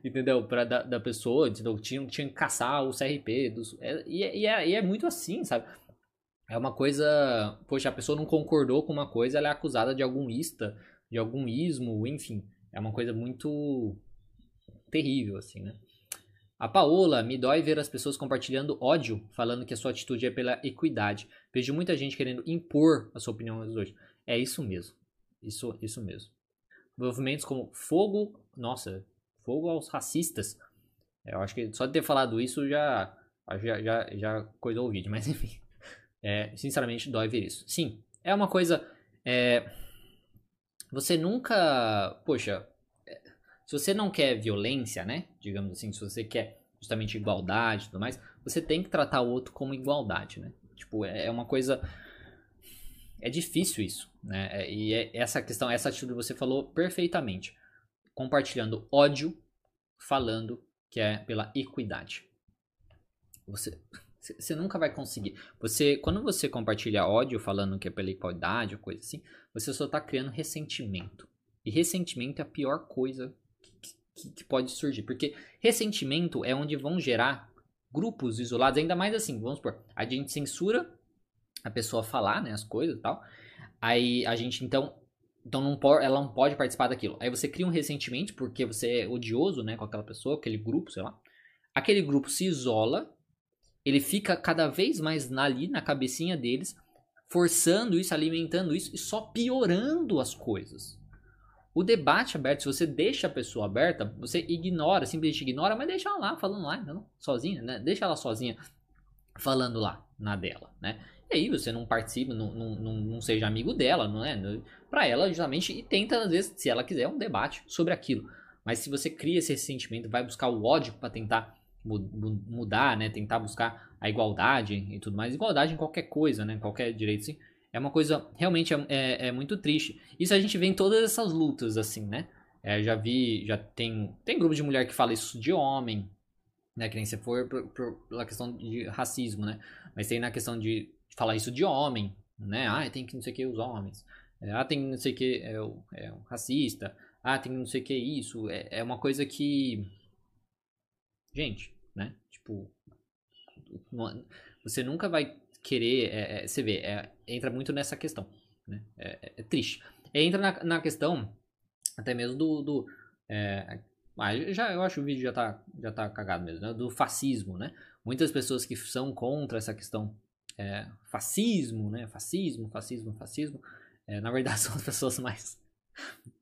entendeu? Pra, da, da pessoa, entendeu? Tinha, tinha que caçar o CRP. Dos, é, e, é, e, é, e é muito assim, sabe? é uma coisa. Poxa, a pessoa não concordou com uma coisa, ela é acusada de algum ista, de algum ismo, enfim. É uma coisa muito terrível, assim, né? A Paola, me dói ver as pessoas compartilhando ódio, falando que a sua atitude é pela equidade. Vejo muita gente querendo impor a sua opinião hoje. É isso mesmo. Isso, isso mesmo. Movimentos como fogo, nossa, fogo aos racistas. Eu acho que só de ter falado isso já já, já, já coisou o vídeo, mas enfim. É, sinceramente, dói ver isso. Sim, é uma coisa. É, você nunca. Poxa, é, se você não quer violência, né? Digamos assim, se você quer justamente igualdade e tudo mais, você tem que tratar o outro como igualdade, né? Tipo, é, é uma coisa. É difícil isso, né? É, e é essa questão, essa atitude você falou perfeitamente. Compartilhando ódio, falando que é pela equidade. Você, você nunca vai conseguir. Você, quando você compartilha ódio falando que é pela igualdade ou coisa assim, você só está criando ressentimento. E ressentimento é a pior coisa que, que, que, pode surgir. Porque ressentimento é onde vão gerar grupos isolados, ainda mais assim, vamos supor, a gente censura a pessoa falar, né, as coisas e tal. Aí a gente então então não pode, ela não pode participar daquilo. Aí você cria um ressentimento porque você é odioso, né, com aquela pessoa, aquele grupo, sei lá. Aquele grupo se isola ele fica cada vez mais ali na cabecinha deles, forçando isso, alimentando isso e só piorando as coisas. O debate aberto, se você deixa a pessoa aberta, você ignora, simplesmente ignora, mas deixa ela lá falando lá, sozinha, né? Deixa ela sozinha falando lá na dela, né? E aí você não participa, não, não, não, não seja amigo dela, não é? Para ela, justamente, e tenta, às vezes, se ela quiser, um debate sobre aquilo. Mas se você cria esse sentimento, vai buscar o ódio para tentar mudar, né? Tentar buscar a igualdade e tudo mais. Igualdade em qualquer coisa, né? Qualquer direito, sim. É uma coisa realmente é, é, é muito triste. Isso a gente vê em todas essas lutas, assim, né? É, já vi, já tem, tem grupo de mulher que fala isso de homem, né? Que nem se for pela questão de racismo, né? Mas tem na questão de falar isso de homem, né? Ah, tem que não sei o que os homens. É, ah, tem não sei o que é, é um racista. Ah, tem não sei o que isso. É, é uma coisa que gente, né? Tipo, você nunca vai querer. É, é, você vê, é, entra muito nessa questão. Né? É, é, é triste. Entra na, na, questão até mesmo do. do ah, já, eu acho que o vídeo já tá, já tá cagado mesmo, né? Do fascismo, né? Muitas pessoas que são contra essa questão fascismo, né? Fascismo, fascismo, fascismo. na verdade, são as pessoas mais,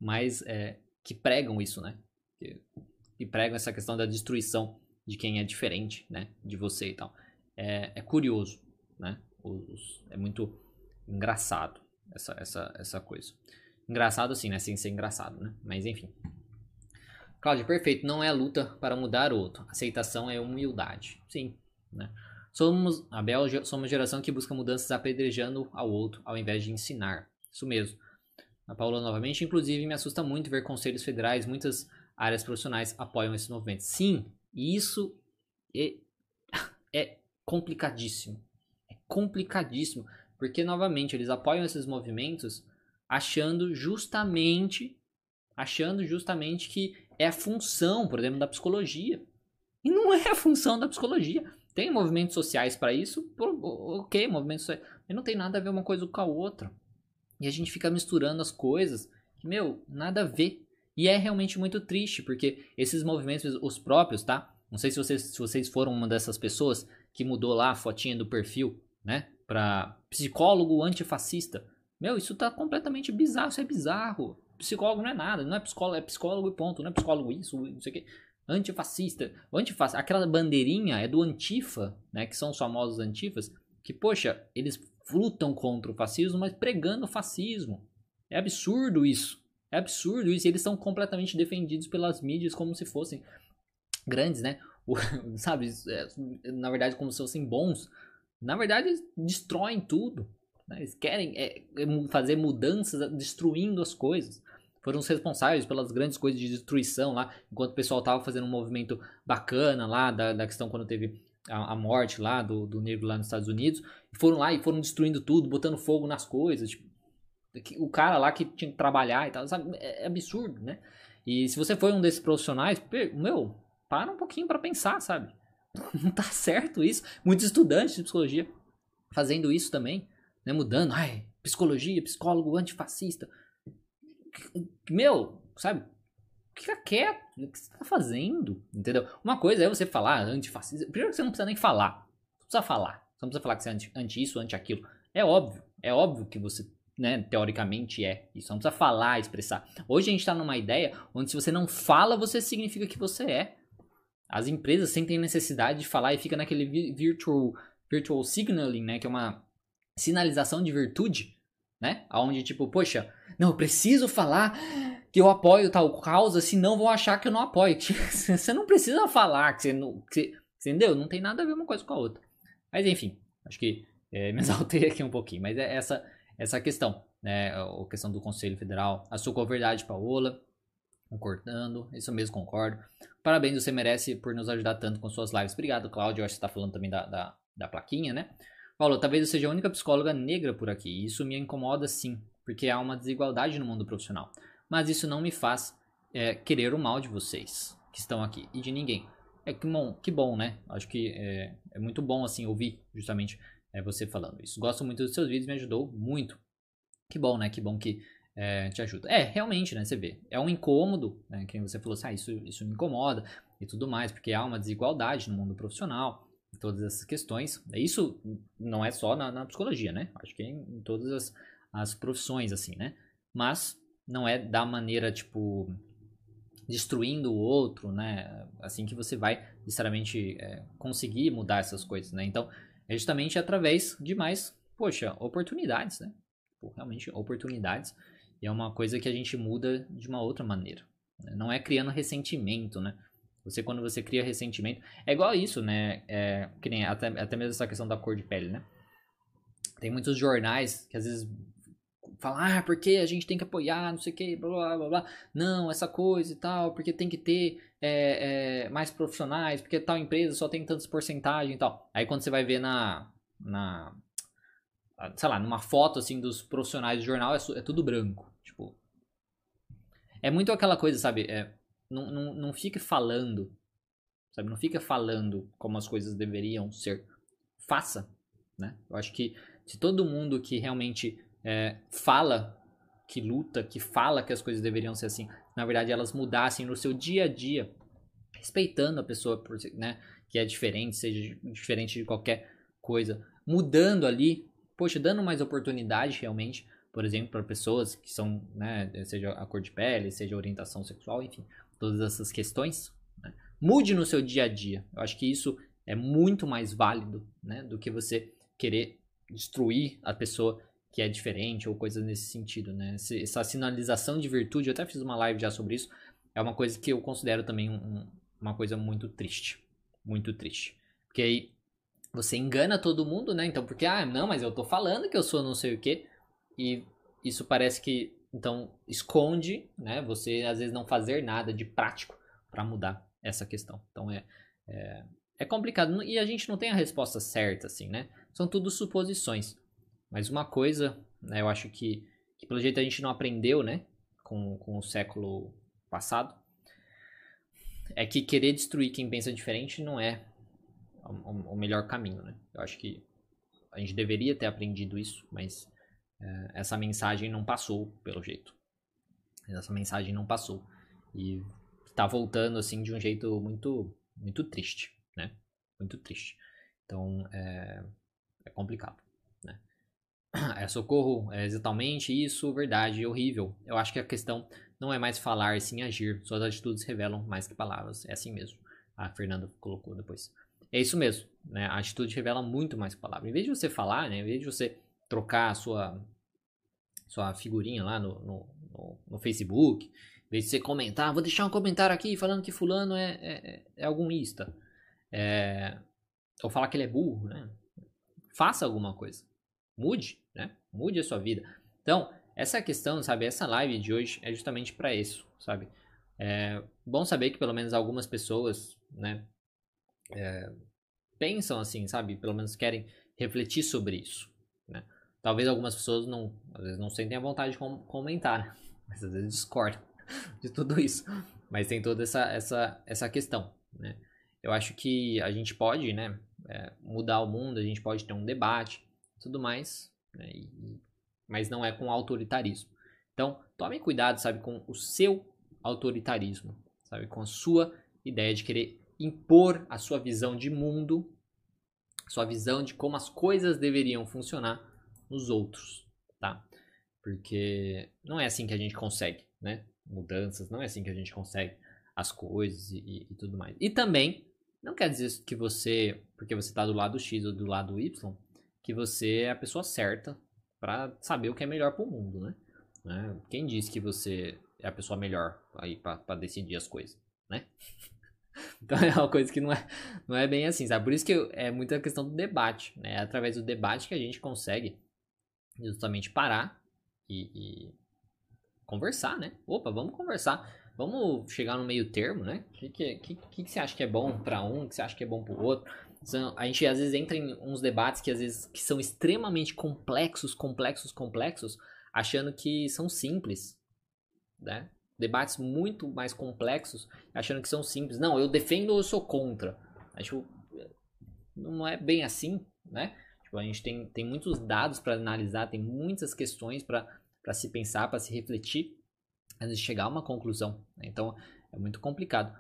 mais que pregam isso, né? Que, e pregam essa questão da destruição de quem é diferente, né, de você e tal. É, é curioso, né? Os, é muito engraçado essa, essa, essa coisa. Engraçado assim, né? Sem ser engraçado, né? Mas enfim. Cláudio, perfeito. Não é luta para mudar o outro. Aceitação é humildade. Sim, né? Somos, a Bel, somos geração que busca mudanças apedrejando ao outro, ao invés de ensinar. Isso mesmo. A Paula novamente, inclusive, me assusta muito ver conselhos federais, muitas áreas profissionais apoiam esse movimento. Sim, isso é, é complicadíssimo. É complicadíssimo. Porque, novamente, eles apoiam esses movimentos achando justamente achando justamente que é a função, por exemplo, da psicologia. E não é a função da psicologia. Tem movimentos sociais para isso, ok, movimentos sociais, mas não tem nada a ver uma coisa com a outra. E a gente fica misturando as coisas que, meu, nada a ver. E é realmente muito triste, porque esses movimentos, os próprios, tá? Não sei se vocês, se vocês foram uma dessas pessoas que mudou lá a fotinha do perfil, né? Pra psicólogo antifascista. Meu, isso tá completamente bizarro, isso é bizarro. Psicólogo não é nada, não é psicólogo, é psicólogo e ponto, não é psicólogo isso, não sei o que. Antifascista. Antifascista, aquela bandeirinha é do Antifa, né? Que são os famosos antifas, que, poxa, eles lutam contra o fascismo, mas pregando o fascismo. É absurdo isso. É absurdo isso. Eles são completamente defendidos pelas mídias como se fossem grandes, né? O, sabe? É, na verdade, como se fossem bons. Na verdade, eles destroem tudo. Né? Eles querem é, é fazer mudanças destruindo as coisas. Foram os responsáveis pelas grandes coisas de destruição lá, enquanto o pessoal tava fazendo um movimento bacana lá, da, da questão quando teve a, a, morte lá do, do negro lá nos Estados Unidos. Foram lá e foram destruindo tudo, botando fogo nas coisas. Tipo, o cara lá que tinha que trabalhar e tal, sabe? É, é absurdo, né? E se você foi um desses profissionais, meu, para um pouquinho para pensar, sabe? Não tá certo isso. Muitos estudantes de psicologia fazendo isso também, né? Mudando, ai, psicologia, psicólogo antifascista. Meu, sabe? Fica quieto. O que você tá fazendo? Entendeu? Uma coisa é você falar antifascista. Primeiro que você não precisa nem falar. Não precisa falar. Você não precisa falar que você é anti, anti isso, anti aquilo. É óbvio. É óbvio que você, né, teoricamente é isso. Não precisa falar, expressar. Hoje a gente tá numa ideia onde se você não fala, você significa que você é. As empresas sentem necessidade de falar e fica naquele virtual, virtual signaling, né? Que é uma sinalização de virtude, né? Onde tipo, poxa, não, eu preciso falar que eu apoio tal causa, senão vão achar que eu não apoio. você não precisa falar que você não. Que você, entendeu? Não tem nada a ver uma coisa com a outra. Mas enfim, acho que é, me exaltei aqui um pouquinho. Mas é essa, essa questão, né? A questão do Conselho Federal. A sua verdade, Paola concordando, isso mesmo, concordo. Parabéns, você merece por nos ajudar tanto com suas lives. Obrigado, Cláudio. Acho que você está falando também da, da, da, plaquinha, né? Paulo, talvez eu seja a única psicóloga negra por aqui. Isso me incomoda sim, porque há uma desigualdade no mundo profissional. Mas isso não me faz é, querer o mal de vocês que estão aqui e de ninguém. É que bom, que bom né? Acho que é, é muito bom assim ouvir justamente é, você falando isso. Gosto muito dos seus vídeos, me ajudou muito. Que bom, né? Que bom que é, te ajuda. É, realmente, né? Você vê. É um incômodo, né? Que você falou assim, ah, isso, isso me incomoda e tudo mais, porque há uma desigualdade no mundo profissional, todas essas questões. Isso não é só na, na psicologia, né? Acho que é em, todas as, as profissões, assim, né? Mas não é da maneira, tipo, destruindo o outro, né? Assim que você vai, necessariamente, é, conseguir mudar essas coisas, né? Então, é justamente através de mais, poxa, oportunidades, né? Pô, realmente, oportunidades e é uma coisa que a gente muda de uma outra maneira. Né? Não é criando ressentimento, né? Você, quando você cria ressentimento. É igual isso, né? É, que nem até, até mesmo essa questão da cor de pele, né? Tem muitos jornais que às vezes falam, ah, porque a gente tem que apoiar, não sei o que, blá, blá, blá. Não, essa coisa e tal, porque tem que ter é, é, mais profissionais, porque tal empresa só tem tantas porcentagem e tal. Aí quando você vai ver na, na sei lá, numa foto assim dos profissionais do jornal é, é tudo branco. Tipo. É muito aquela coisa, sabe? É, não, não, não fique falando. Sabe? Não fica falando como as coisas deveriam ser. Faça. Né? Eu acho que se todo mundo que realmente é, fala que luta, que fala que as coisas deveriam ser assim, na verdade elas mudassem no seu dia a dia, respeitando a pessoa né, que é diferente, seja diferente de qualquer coisa, mudando ali poxa, dando mais oportunidade realmente, por exemplo, para pessoas que são, né, seja a cor de pele, seja a orientação sexual, enfim, todas essas questões, né? mude no seu dia a dia. Eu acho que isso é muito mais válido, né, do que você querer destruir a pessoa que é diferente ou coisas nesse sentido, né? Essa sinalização de virtude, eu até fiz uma live já sobre isso, é uma coisa que eu considero também um, uma coisa muito triste, muito triste. Porque aí você engana todo mundo, né? Então, porque, ah, não, mas eu tô falando que eu sou não sei o quê. E isso parece que, então, esconde, né? Você, às vezes, não fazer nada de prático para mudar essa questão. Então, é, é, é, complicado. E a gente não tem a resposta certa, assim, né? São tudo suposições. Mas uma coisa, né? Eu acho que, que pelo jeito, a gente não aprendeu, né? Com, com o século passado. É que querer destruir quem pensa diferente não é o, o melhor caminho, né? Eu acho que a gente deveria ter aprendido isso, mas essa mensagem não passou, pelo jeito. Essa mensagem não passou. E tá voltando, assim, de um jeito muito, muito triste, né? Muito triste. Então, é, é complicado, né? É socorro, é exatamente isso, verdade, horrível. Eu acho que a questão não é mais falar, sim agir. Suas atitudes revelam mais que palavras. É assim mesmo. A Fernanda colocou depois. É isso mesmo, né? A atitude revela muito mais que palavra. Em vez de você falar, né? Em vez de você trocar a sua, sua figurinha lá no, no, no, no Facebook, em vez de você comentar, vou deixar um comentário aqui falando que fulano é, é, é algum ista. É, ou falar que ele é burro, né? Faça alguma coisa. Mude, né? Mude a sua vida. Então, essa questão, sabe? Essa live de hoje é justamente para isso, sabe? É bom saber que pelo menos algumas pessoas, né? é, pensam assim, sabe? Pelo menos querem refletir sobre isso, né? Talvez algumas pessoas não, às vezes não sentem a vontade de com comentar, mas às vezes discordam de tudo isso. Mas tem toda essa, essa, essa questão, né? Eu acho que a gente pode, né, é, mudar o mundo, a gente pode ter um debate, tudo mais, né? e, mas não é com autoritarismo. Então, tome cuidado, sabe, com o seu autoritarismo, sabe, com a sua ideia de querer impor a sua visão de mundo, sua visão de como as coisas deveriam funcionar nos outros, tá? Porque não é assim que a gente consegue, né? Mudanças, não é assim que a gente consegue as coisas e, e, tudo mais. E também, não quer dizer que você, porque você está do lado X ou do lado Y, que você é a pessoa certa para saber o que é melhor para o mundo, né? né? Quem disse que você é a pessoa melhor aí para decidir as coisas, né? Então é uma coisa que não é, não é bem assim, sabe? Por isso que é muita questão do debate, né? É através do debate que a gente consegue justamente parar e, e conversar, né? Opa, vamos conversar. Vamos chegar no meio termo, né? O que, que, que, que, você acha que é bom para um, o que você acha que é bom para o outro? A gente às vezes entra em uns debates que às vezes que são extremamente complexos, complexos, complexos, achando que são simples, né? Debates muito mais complexos, achando que são simples. Não, eu defendo ou eu sou contra. Acho não é bem assim, né? Tipo, a gente tem, tem muitos dados para analisar, tem muitas questões para se pensar, para se refletir, antes de chegar a uma conclusão. Né? Então, é muito complicado.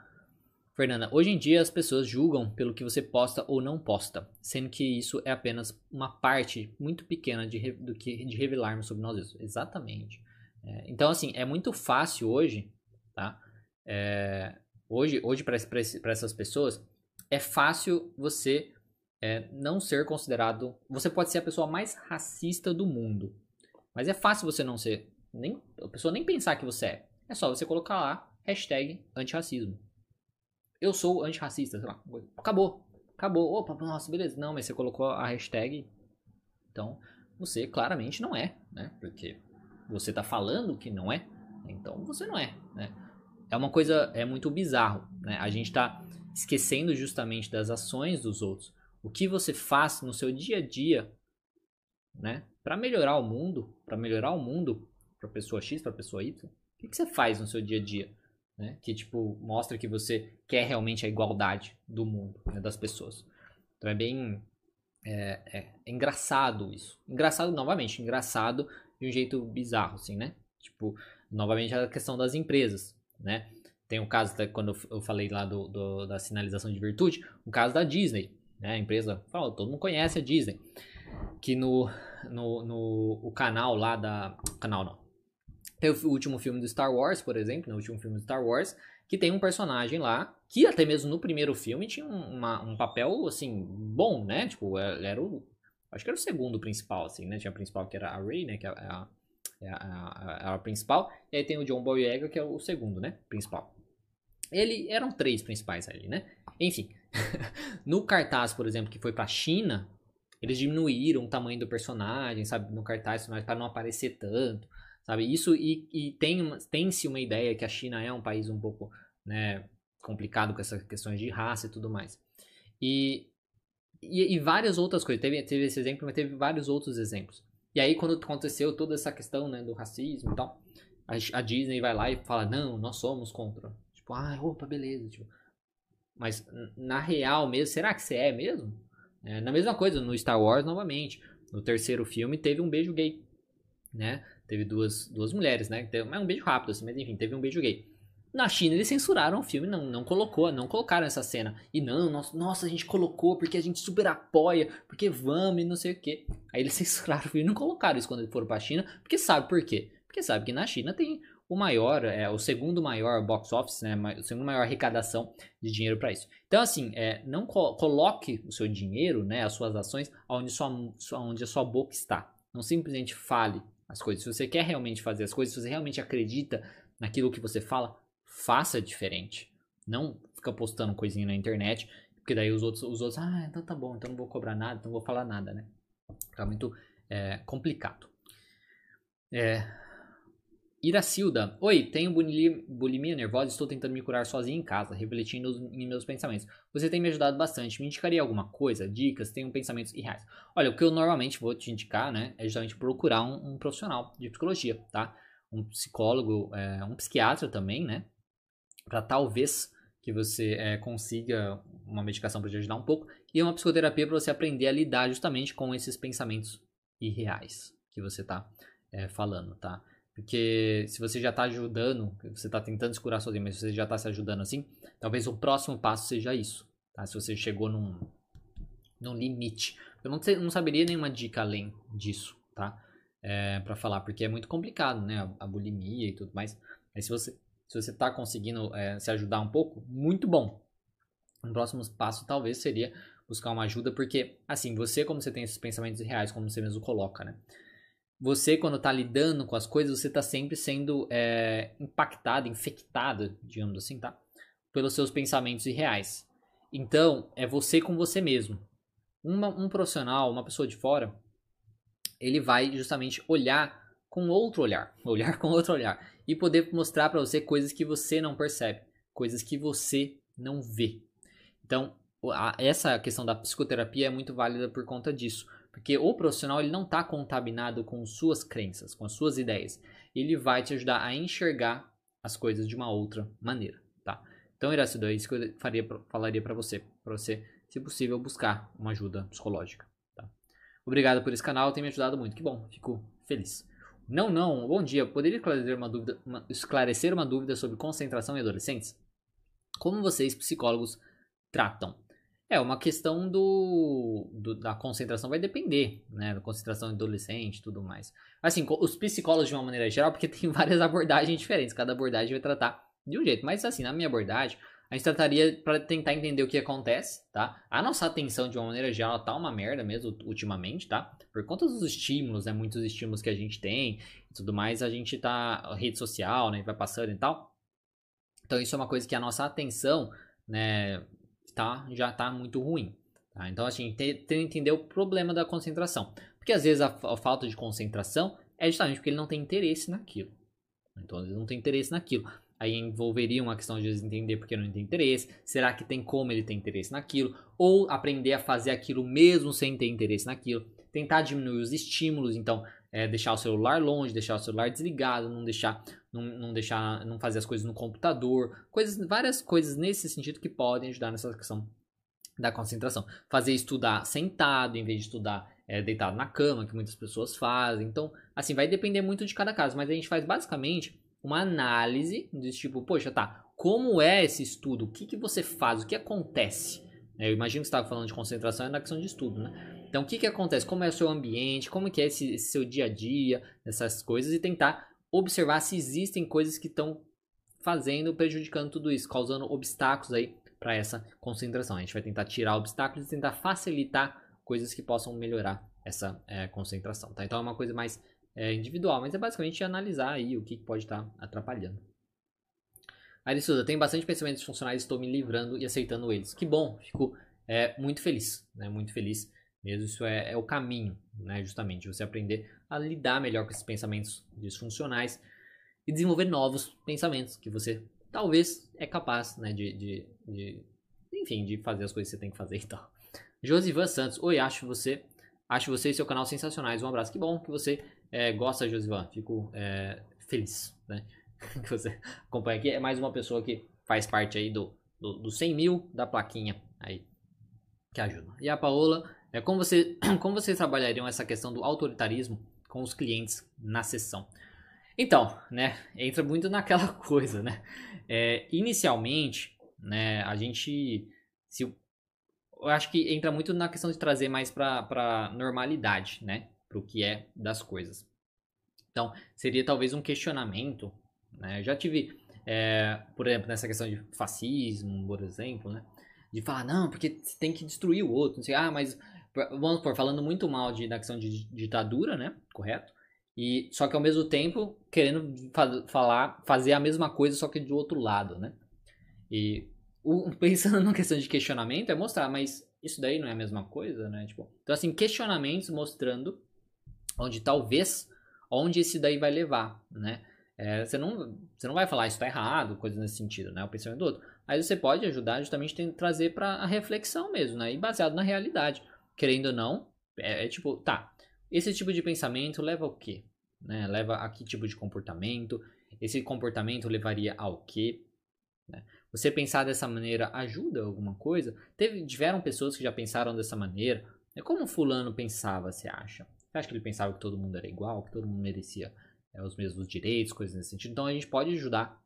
Fernanda, hoje em dia as pessoas julgam pelo que você posta ou não posta, sendo que isso é apenas uma parte muito pequena de, do que, de revelarmos sobre nós mesmos. Exatamente. É, então, assim, é muito fácil hoje, tá? É, hoje, hoje para essas pessoas, é fácil você é, não ser considerado. Você pode ser a pessoa mais racista do mundo, mas é fácil você não ser. Nem, a pessoa nem pensar que você é. É só você colocar lá hashtag antirracismo eu sou antirracista, sei lá. Acabou. Acabou. Opa, nossa, beleza. Não, mas você colocou a hashtag. Então, você claramente não é, né? Porque você tá falando que não é, então você não é, né? É uma coisa, é muito bizarro, né? A gente tá esquecendo justamente das ações dos outros. O que você faz no seu dia a dia, né? Para melhorar o mundo, para melhorar o mundo para pessoa X, para pessoa Y, o que, que você faz no seu dia a dia? né? Que tipo mostra que você quer realmente a igualdade do mundo, né? das pessoas. Então é bem é, é, é, engraçado isso. Engraçado novamente, engraçado de um jeito bizarro, assim, né? Tipo, novamente a questão das empresas, né? Tem o caso, quando eu falei lá do, do, da sinalização de virtude, o caso da Disney, né? A empresa, fala, todo mundo conhece a Disney, que no, no, no o canal lá da... Canal não, tem o último filme do Star Wars, por exemplo, no né, último filme do Star Wars, que tem um personagem lá, que até mesmo no primeiro filme tinha uma, um papel, assim, bom, né? Tipo, ele era o... Acho que era o segundo principal, assim, né? Tinha a principal que era a Rey, né? Que é a, é a, a, a, principal. E aí tem o John Boyega, que é o segundo, né? Principal. Ele... Eram três principais ali, né? Enfim. no cartaz, por exemplo, que foi pra China, eles diminuíram o tamanho do personagem, sabe? No cartaz, para não aparecer tanto sabe? Isso e, e tem tem-se uma ideia que a China é um país um pouco, né, complicado com essas questões de raça e tudo mais. E, e, e, várias outras coisas. Teve, teve esse exemplo, mas teve vários outros exemplos. E aí, quando aconteceu toda essa questão né, do racismo e tal, a, a Disney vai lá e fala: Não, nós somos contra. Tipo, ah, opa, beleza. Tipo, mas na real mesmo, será que você é mesmo? É, na mesma coisa, no Star Wars, novamente. No terceiro filme teve um beijo gay, né? Teve duas, duas mulheres, né? Teve, é um beijo rápido, assim, mas enfim, teve um beijo gay. Na China eles censuraram o filme, não, não colocou, não colocaram essa cena. E não, nossa, nossa, a gente colocou porque a gente super apoia, porque vamos e não sei o que. Aí eles censuraram o filme não colocaram isso quando eles foram pra China, porque sabe por quê? Porque sabe que na China tem o maior, é, o segundo maior box office, né, o segundo maior arrecadação de dinheiro para isso. Então, assim, é, não co coloque o seu dinheiro, né, as suas ações, onde, sua, onde a sua boca está. Não simplesmente fale as coisas. Se você quer realmente fazer as coisas, se você realmente acredita naquilo que você fala, faça diferente. Não fica postando coisinha na internet, porque daí os outros, os outros, ah, então tá bom, então não vou cobrar nada, então não vou falar nada, né? Fica muito é, complicado. É, Iracilda, oi, tenho bulimia nervosa e estou tentando me curar sozinho em casa, refletindo em meus pensamentos. Você tem me ajudado bastante. Me indicaria alguma coisa? Dicas? Tenho pensamentos irreais. Olha, o que eu normalmente vou te indicar, né, é justamente procurar um, um profissional de psicologia, tá? Um psicólogo, é, um psiquiatra também, né? Para talvez que você é, consiga uma medicação para te ajudar um pouco e uma psicoterapia para você aprender a lidar justamente com esses pensamentos e reais que você está é, falando, tá? Porque se você já está ajudando, você está tentando se curar sozinho, mas você já está se ajudando assim, talvez o próximo passo seja isso, tá? Se você chegou num, num limite. Eu não, não saberia nenhuma dica além disso, tá? É, para falar, porque é muito complicado, né? A, a, bulimia e tudo mais. Mas se você se você está conseguindo é, se ajudar um pouco, muito bom. Um próximo passo talvez seria buscar uma ajuda, porque assim, você como você tem esses pensamentos reais, como você mesmo coloca, né? Você quando está lidando com as coisas, você está sempre sendo é, impactado, infectado, digamos assim, tá? Pelos seus pensamentos irreais. Então, é você com você mesmo. Uma, um profissional, uma pessoa de fora, ele vai justamente olhar com outro olhar, olhar com outro olhar e poder mostrar para você coisas que você não percebe, coisas que você não vê. Então, a, essa questão da psicoterapia é muito válida por conta disso, porque o profissional ele não está contaminado com suas crenças, com as suas ideias. Ele vai te ajudar a enxergar as coisas de uma outra maneira, tá? Então, Iracido, é isso que eu faria, falaria para você, para você, se possível, buscar uma ajuda psicológica. Tá? Obrigado por esse canal, tem me ajudado muito. Que bom, fico feliz. Não, não, bom dia. Poderia esclarecer uma dúvida, uma, esclarecer uma dúvida sobre concentração em adolescentes? Como vocês, psicólogos, tratam? É, uma questão do, do, da concentração vai depender, né? Da concentração adolescente e tudo mais. Assim, os psicólogos de uma maneira geral, porque tem várias abordagens diferentes, cada abordagem vai tratar de um jeito. Mas assim, na minha abordagem, a gente trataria para tentar entender o que acontece, tá? A nossa atenção, de uma maneira geral, tá uma merda mesmo ultimamente, tá? Por conta dos estímulos, né? Muitos estímulos que a gente tem e tudo mais, a gente tá. rede social, né? Vai passando e tal. Então, isso é uma coisa que a nossa atenção, né? Tá, já tá muito ruim. Tá? Então, assim, tem que entender o problema da concentração. Porque às vezes a, a falta de concentração é justamente porque ele não tem interesse naquilo. Então, ele não tem interesse naquilo. Aí envolveria uma questão de entender porque não tem interesse. Será que tem como ele ter interesse naquilo? Ou aprender a fazer aquilo mesmo sem ter interesse naquilo. Tentar diminuir os estímulos, então é, deixar o celular longe, deixar o celular desligado, não deixar, não, não deixar, não fazer as coisas no computador, coisas, várias coisas nesse sentido que podem ajudar nessa questão da concentração. Fazer estudar sentado em vez de estudar é, deitado na cama, que muitas pessoas fazem. Então, assim, vai depender muito de cada caso, mas a gente faz basicamente uma análise de tipo, poxa, tá, como é esse estudo? O que, que você faz? O que acontece? Eu imagino que você estava falando de concentração é na questão de estudo, né? Então, o que, que acontece? Como é o seu ambiente? Como que é esse, esse seu dia a dia? Essas coisas e tentar observar se existem coisas que estão fazendo, prejudicando tudo isso, causando obstáculos aí para essa concentração. A gente vai tentar tirar obstáculos e tentar facilitar coisas que possam melhorar essa é, concentração, tá? Então, é uma coisa mais é, individual, mas é basicamente analisar aí o que pode estar tá atrapalhando. Arissuda, tem bastante pensamentos funcionais, estou me livrando e aceitando eles. Que bom, fico é, muito feliz, né? Muito feliz mesmo. Isso é, é, o caminho, né? Justamente, você aprender a lidar melhor com esses pensamentos disfuncionais e desenvolver novos pensamentos que você talvez é capaz, né? De, de, de enfim, de fazer as coisas que você tem que fazer e tal. Josivan Santos, oi, acho você, acho você e seu canal sensacionais. Um abraço, que bom que você é, gosta, Josivan. Fico é, feliz, né? que você acompanha aqui. É mais uma pessoa que faz parte aí do, do, do 100 mil da plaquinha aí que ajuda. E a Paola, é, como, você, como vocês trabalhariam essa questão do autoritarismo com os clientes na sessão? Então, né, entra muito naquela coisa, né? É, inicialmente, né, a gente, se, eu acho que entra muito na questão de trazer mais para normalidade, né? para o que é das coisas. Então, seria talvez um questionamento. Né? Eu já tive, é, por exemplo, nessa questão de fascismo, por exemplo, né? de falar, não, porque tem que destruir o outro. Não sei, ah, mas vamos por falando muito mal de, da questão de ditadura, né? Correto? E só que ao mesmo tempo querendo fa falar, fazer a mesma coisa, só que do outro lado, né? E o, pensando na questão de questionamento é mostrar, mas isso daí não é a mesma coisa, né? Tipo, então assim, questionamentos mostrando onde talvez onde esse daí vai levar, né? É, você, não, você não vai falar isso está errado, coisa nesse sentido, né? O pensamento do outro. Aí você pode ajudar justamente a trazer para a reflexão mesmo, né? E baseado na realidade. Querendo ou não, é, é, tipo, tá, esse tipo de pensamento leva ao quê? Né? Leva a que tipo de comportamento? Esse comportamento levaria ao quê? Né? Você pensar dessa maneira ajuda alguma coisa? Teve, tiveram pessoas que já pensaram dessa maneira? É como fulano pensava, você acha? Você acha que ele pensava que todo mundo era igual, que todo mundo merecia é, os mesmos direitos, coisas nesse sentido? Então a gente pode ajudar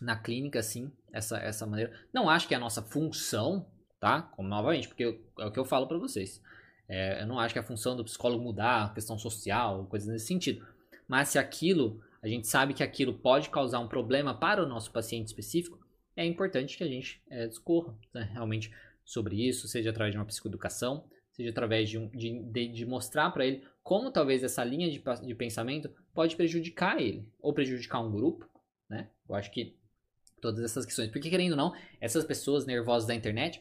na clínica, sim, essa, essa maneira. Não acho que é a nossa função, tá? Como novamente, porque eu, é o que eu falo para vocês. É, eu não acho que a função do psicólogo mudar questão social, coisas nesse sentido. Mas se aquilo, a gente sabe que aquilo pode causar um problema para o nosso paciente específico, é importante que a gente é, discorra né, realmente sobre isso, seja através de uma psicoeducação, seja através de, um, de, de, de mostrar para ele como talvez essa linha de, de pensamento pode prejudicar ele, ou prejudicar um grupo, né? Eu acho que todas essas questões, porque querendo ou não, essas pessoas nervosas da internet,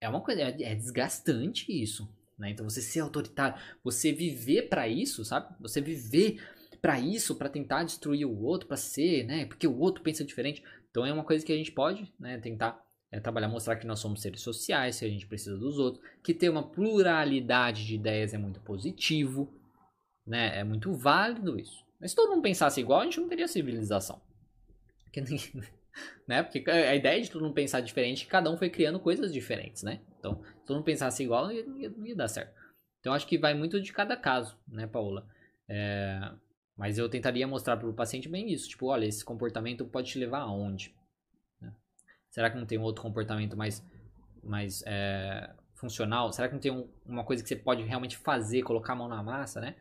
é, uma coisa, é, é desgastante isso, né? Então você ser autoritário, você viver para isso, sabe? Você viver para isso, para tentar destruir o outro, para ser, né? Porque o outro pensa diferente. Então é uma coisa que a gente pode, né, tentar é, trabalhar, mostrar que nós somos seres sociais, que a gente precisa dos outros, que ter uma pluralidade de ideias é muito positivo, né? É muito válido isso. Mas se todo mundo pensasse igual, a gente não teria civilização. Porque, né? Porque a ideia de todo mundo pensar diferente, cada um foi criando coisas diferentes, né? Então, se todo mundo pensasse igual, não ia, não ia, dar certo. Então, acho que vai muito de cada caso, né, Paula? É, mas eu tentaria mostrar para o paciente bem isso. Tipo, olha, esse comportamento pode te levar aonde? Né? Será que não tem um outro comportamento mais, mais é, funcional? Será que não tem um, uma coisa que você pode realmente fazer, colocar a mão na massa, né?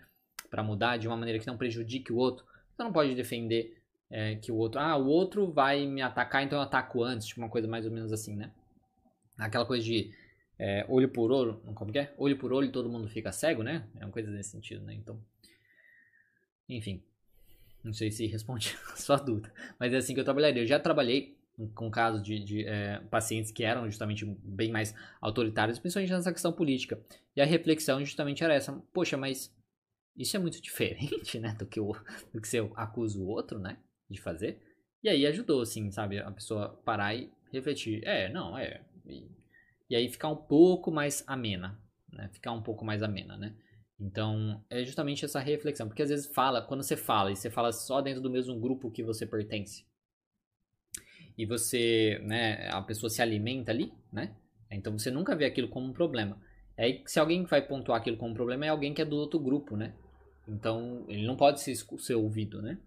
Para mudar de uma maneira que não prejudique o outro? Você não pode defender é, que o outro... Ah, o outro vai me atacar, então eu ataco antes. Tipo, uma coisa mais ou menos assim, né? Aquela coisa de é, olho por olho, como que é? Olho por olho todo mundo fica cego, né? É uma coisa nesse sentido, né? Então, enfim, não sei se responde a sua dúvida, mas é assim que eu trabalharia. Eu já trabalhei com casos de, de é, pacientes que eram justamente bem mais autoritários, principalmente nessa questão política. E a reflexão justamente era essa: poxa, mas isso é muito diferente, né, do que, o, do que você acusa o outro, né, de fazer. E aí ajudou, assim, sabe, a pessoa parar e refletir. É, não, é. E e aí ficar um pouco mais amena, né? Ficar um pouco mais amena, né? Então, é justamente essa reflexão, porque às vezes fala, quando você fala, e você fala só dentro do mesmo grupo que você pertence, e você, né, a pessoa se alimenta ali, né? Então você nunca vê aquilo como um problema. Aí, se alguém vai pontuar aquilo como um problema, é alguém que é do outro grupo, né? Então, ele não pode ser, ser ouvido, né?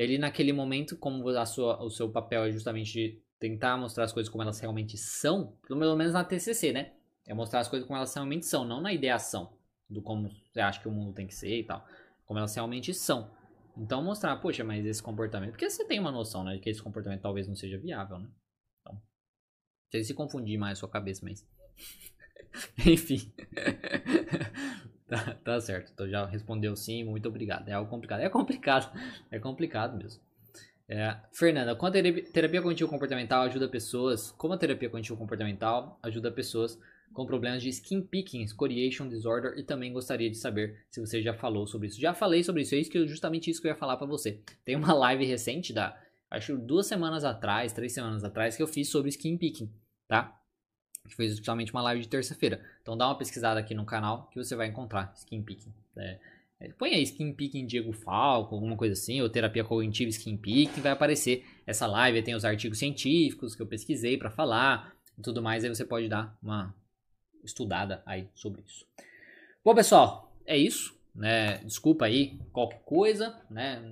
E aí, naquele momento, como a sua, o seu papel é justamente tentar mostrar as coisas como elas realmente são, pelo menos na TCC, né? É mostrar as coisas como elas realmente são, não na ideação do como você acha que o mundo tem que ser e tal, como elas realmente são. Então mostrar, poxa, mas esse comportamento, porque você tem uma noção, né, de que esse comportamento talvez não seja viável, né? Então, se confundir mais a sua cabeça, mas enfim. Tá, tá certo. Então já respondeu sim, muito obrigado. É algo complicado. É complicado. É complicado mesmo. É, Fernanda, como a terapia cognitivo comportamental ajuda pessoas, como a terapia cognitivo comportamental ajuda pessoas com problemas de skin picking, scoriation disorder e também gostaria de saber se você já falou sobre isso. Já falei sobre isso, é isso que eu, justamente isso que eu ia falar para você. Tem uma live recente da, acho duas semanas atrás, três semanas atrás que eu fiz sobre skin picking, tá? Que foi justamente uma live de terça-feira. Então dá uma pesquisada aqui no canal que você vai encontrar skin picking. É, é, põe aí Skin Picking Diego Falco, alguma coisa assim, ou Terapia Cognitiva Skin Picking, vai aparecer essa live. Tem os artigos científicos que eu pesquisei para falar e tudo mais. Aí você pode dar uma estudada aí sobre isso. Bom, pessoal, é isso. Né? Desculpa aí qualquer coisa, né?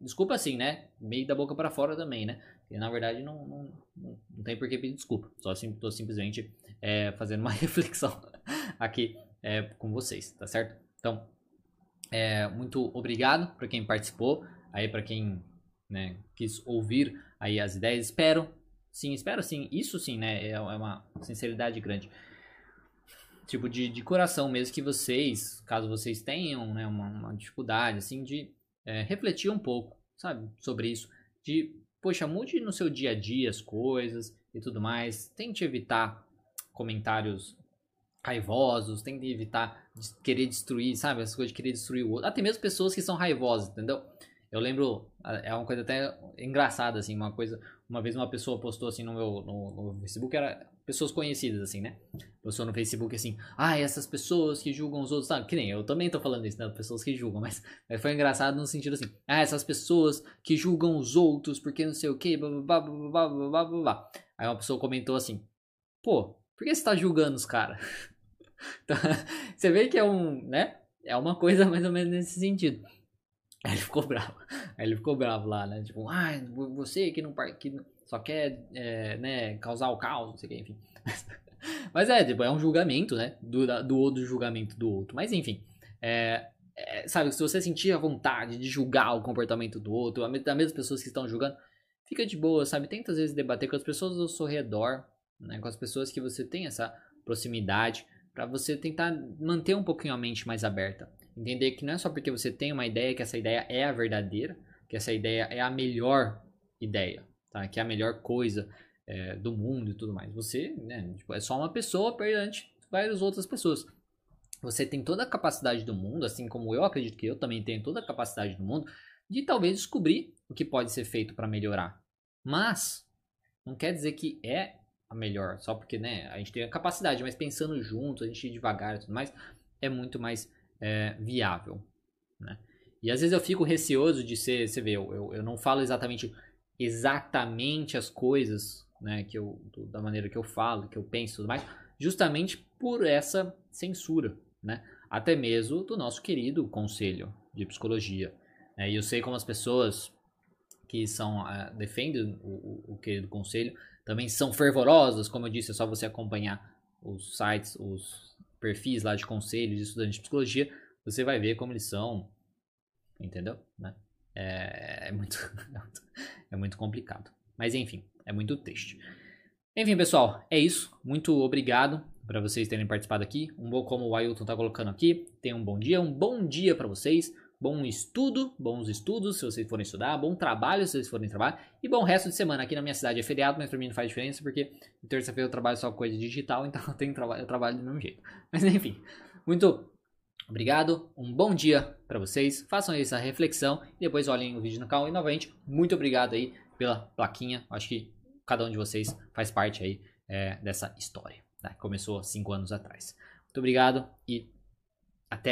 Desculpa assim, né? Meio da boca para fora também, né? E na verdade não, não, não, tem por que pedir desculpa. Só tô simplesmente é, fazendo uma reflexão aqui é, com vocês, tá certo? Então, é, muito obrigado para quem participou, aí para quem né, quis ouvir aí as ideias. Espero, sim, espero sim. Isso sim, né? É, é uma sinceridade grande. Tipo, de, de coração mesmo que vocês, caso vocês tenham né, uma, uma dificuldade, assim, de é, refletir um pouco, sabe, sobre isso. De, poxa, mude no seu dia a dia as coisas e tudo mais. Tente evitar comentários raivosos, tem que evitar querer destruir, sabe? Essa coisa de querer destruir o outro. Até mesmo pessoas que são raivosas, entendeu? Eu lembro, é uma coisa até engraçada, assim, uma coisa. Uma vez uma pessoa postou assim no meu no, no Facebook, era pessoas conhecidas, assim, né? Postou no Facebook assim, ah, essas pessoas que julgam os outros, sabe? Que nem eu também tô falando isso, né? Pessoas que julgam, mas, mas foi engraçado no sentido assim, ah, essas pessoas que julgam os outros porque não sei o que, blá blá blá blá blá blá blá. Aí uma pessoa comentou assim, pô, por que você tá julgando os caras? Então, você vê que é um, né? é uma coisa mais ou menos nesse sentido. Aí ele ficou bravo. Aí ele ficou bravo lá, né? Tipo, ah, você que não, que só quer, é, né, causar o caos, não sei o que, enfim. Mas é, tipo, é um julgamento, né? Do, do outro julgamento do outro. Mas enfim, é, é, sabe, se você sentir a vontade de julgar o comportamento do outro, das mesmas pessoas que estão julgando, fica de boa, sabe? Tenta às vezes debater com as pessoas ao seu redor, né? Com as pessoas que você tem essa proximidade, para você tentar manter um pouquinho a mente mais aberta. Entender que não é só porque você tem uma ideia que essa ideia é a verdadeira, que essa ideia é a melhor ideia, tá? Que é a melhor coisa é, do mundo e tudo mais. Você, né, tipo, é só uma pessoa perante várias outras pessoas. Você tem toda a capacidade do mundo, assim como eu acredito que eu também tenho toda a capacidade do mundo, de talvez descobrir o que pode ser feito para melhorar. Mas não quer dizer que é a melhor, só porque né, a gente tem a capacidade, mas pensando junto, a gente devagar e tudo mais, é muito mais é, viável. Né? E às vezes eu fico receoso de ser, você vê, eu, eu, eu não falo exatamente exatamente as coisas né, que eu, da maneira que eu falo, que eu penso e tudo mais, justamente por essa censura, né? Até mesmo do nosso querido Conselho de Psicologia. Né? E eu sei como as pessoas que são uh, defendem o, o, o querido Conselho também são fervorosas, como eu disse, é só você acompanhar os sites, os perfis lá de conselhos de estudantes de psicologia, você vai ver como eles são, entendeu? Né? É, é, muito, é muito complicado. Mas enfim, é muito triste. Enfim, pessoal, é isso. Muito obrigado para vocês terem participado aqui. Um bom como o Ailton tá colocando aqui. Tenham um bom dia, um bom dia para vocês. Bom estudo, bons estudos se vocês forem estudar, bom trabalho se vocês forem trabalhar e bom resto de semana. Aqui na minha cidade é feriado, mas para mim não faz diferença porque terça-feira eu trabalho só com coisa digital, então eu tenho eu trabalho do mesmo jeito. Mas enfim, muito obrigado, um bom dia para vocês. Façam essa reflexão e depois olhem o vídeo no canal e novamente muito obrigado aí pela plaquinha. Acho que cada um de vocês faz parte aí é, dessa história. Né? Começou cinco anos atrás. Muito obrigado e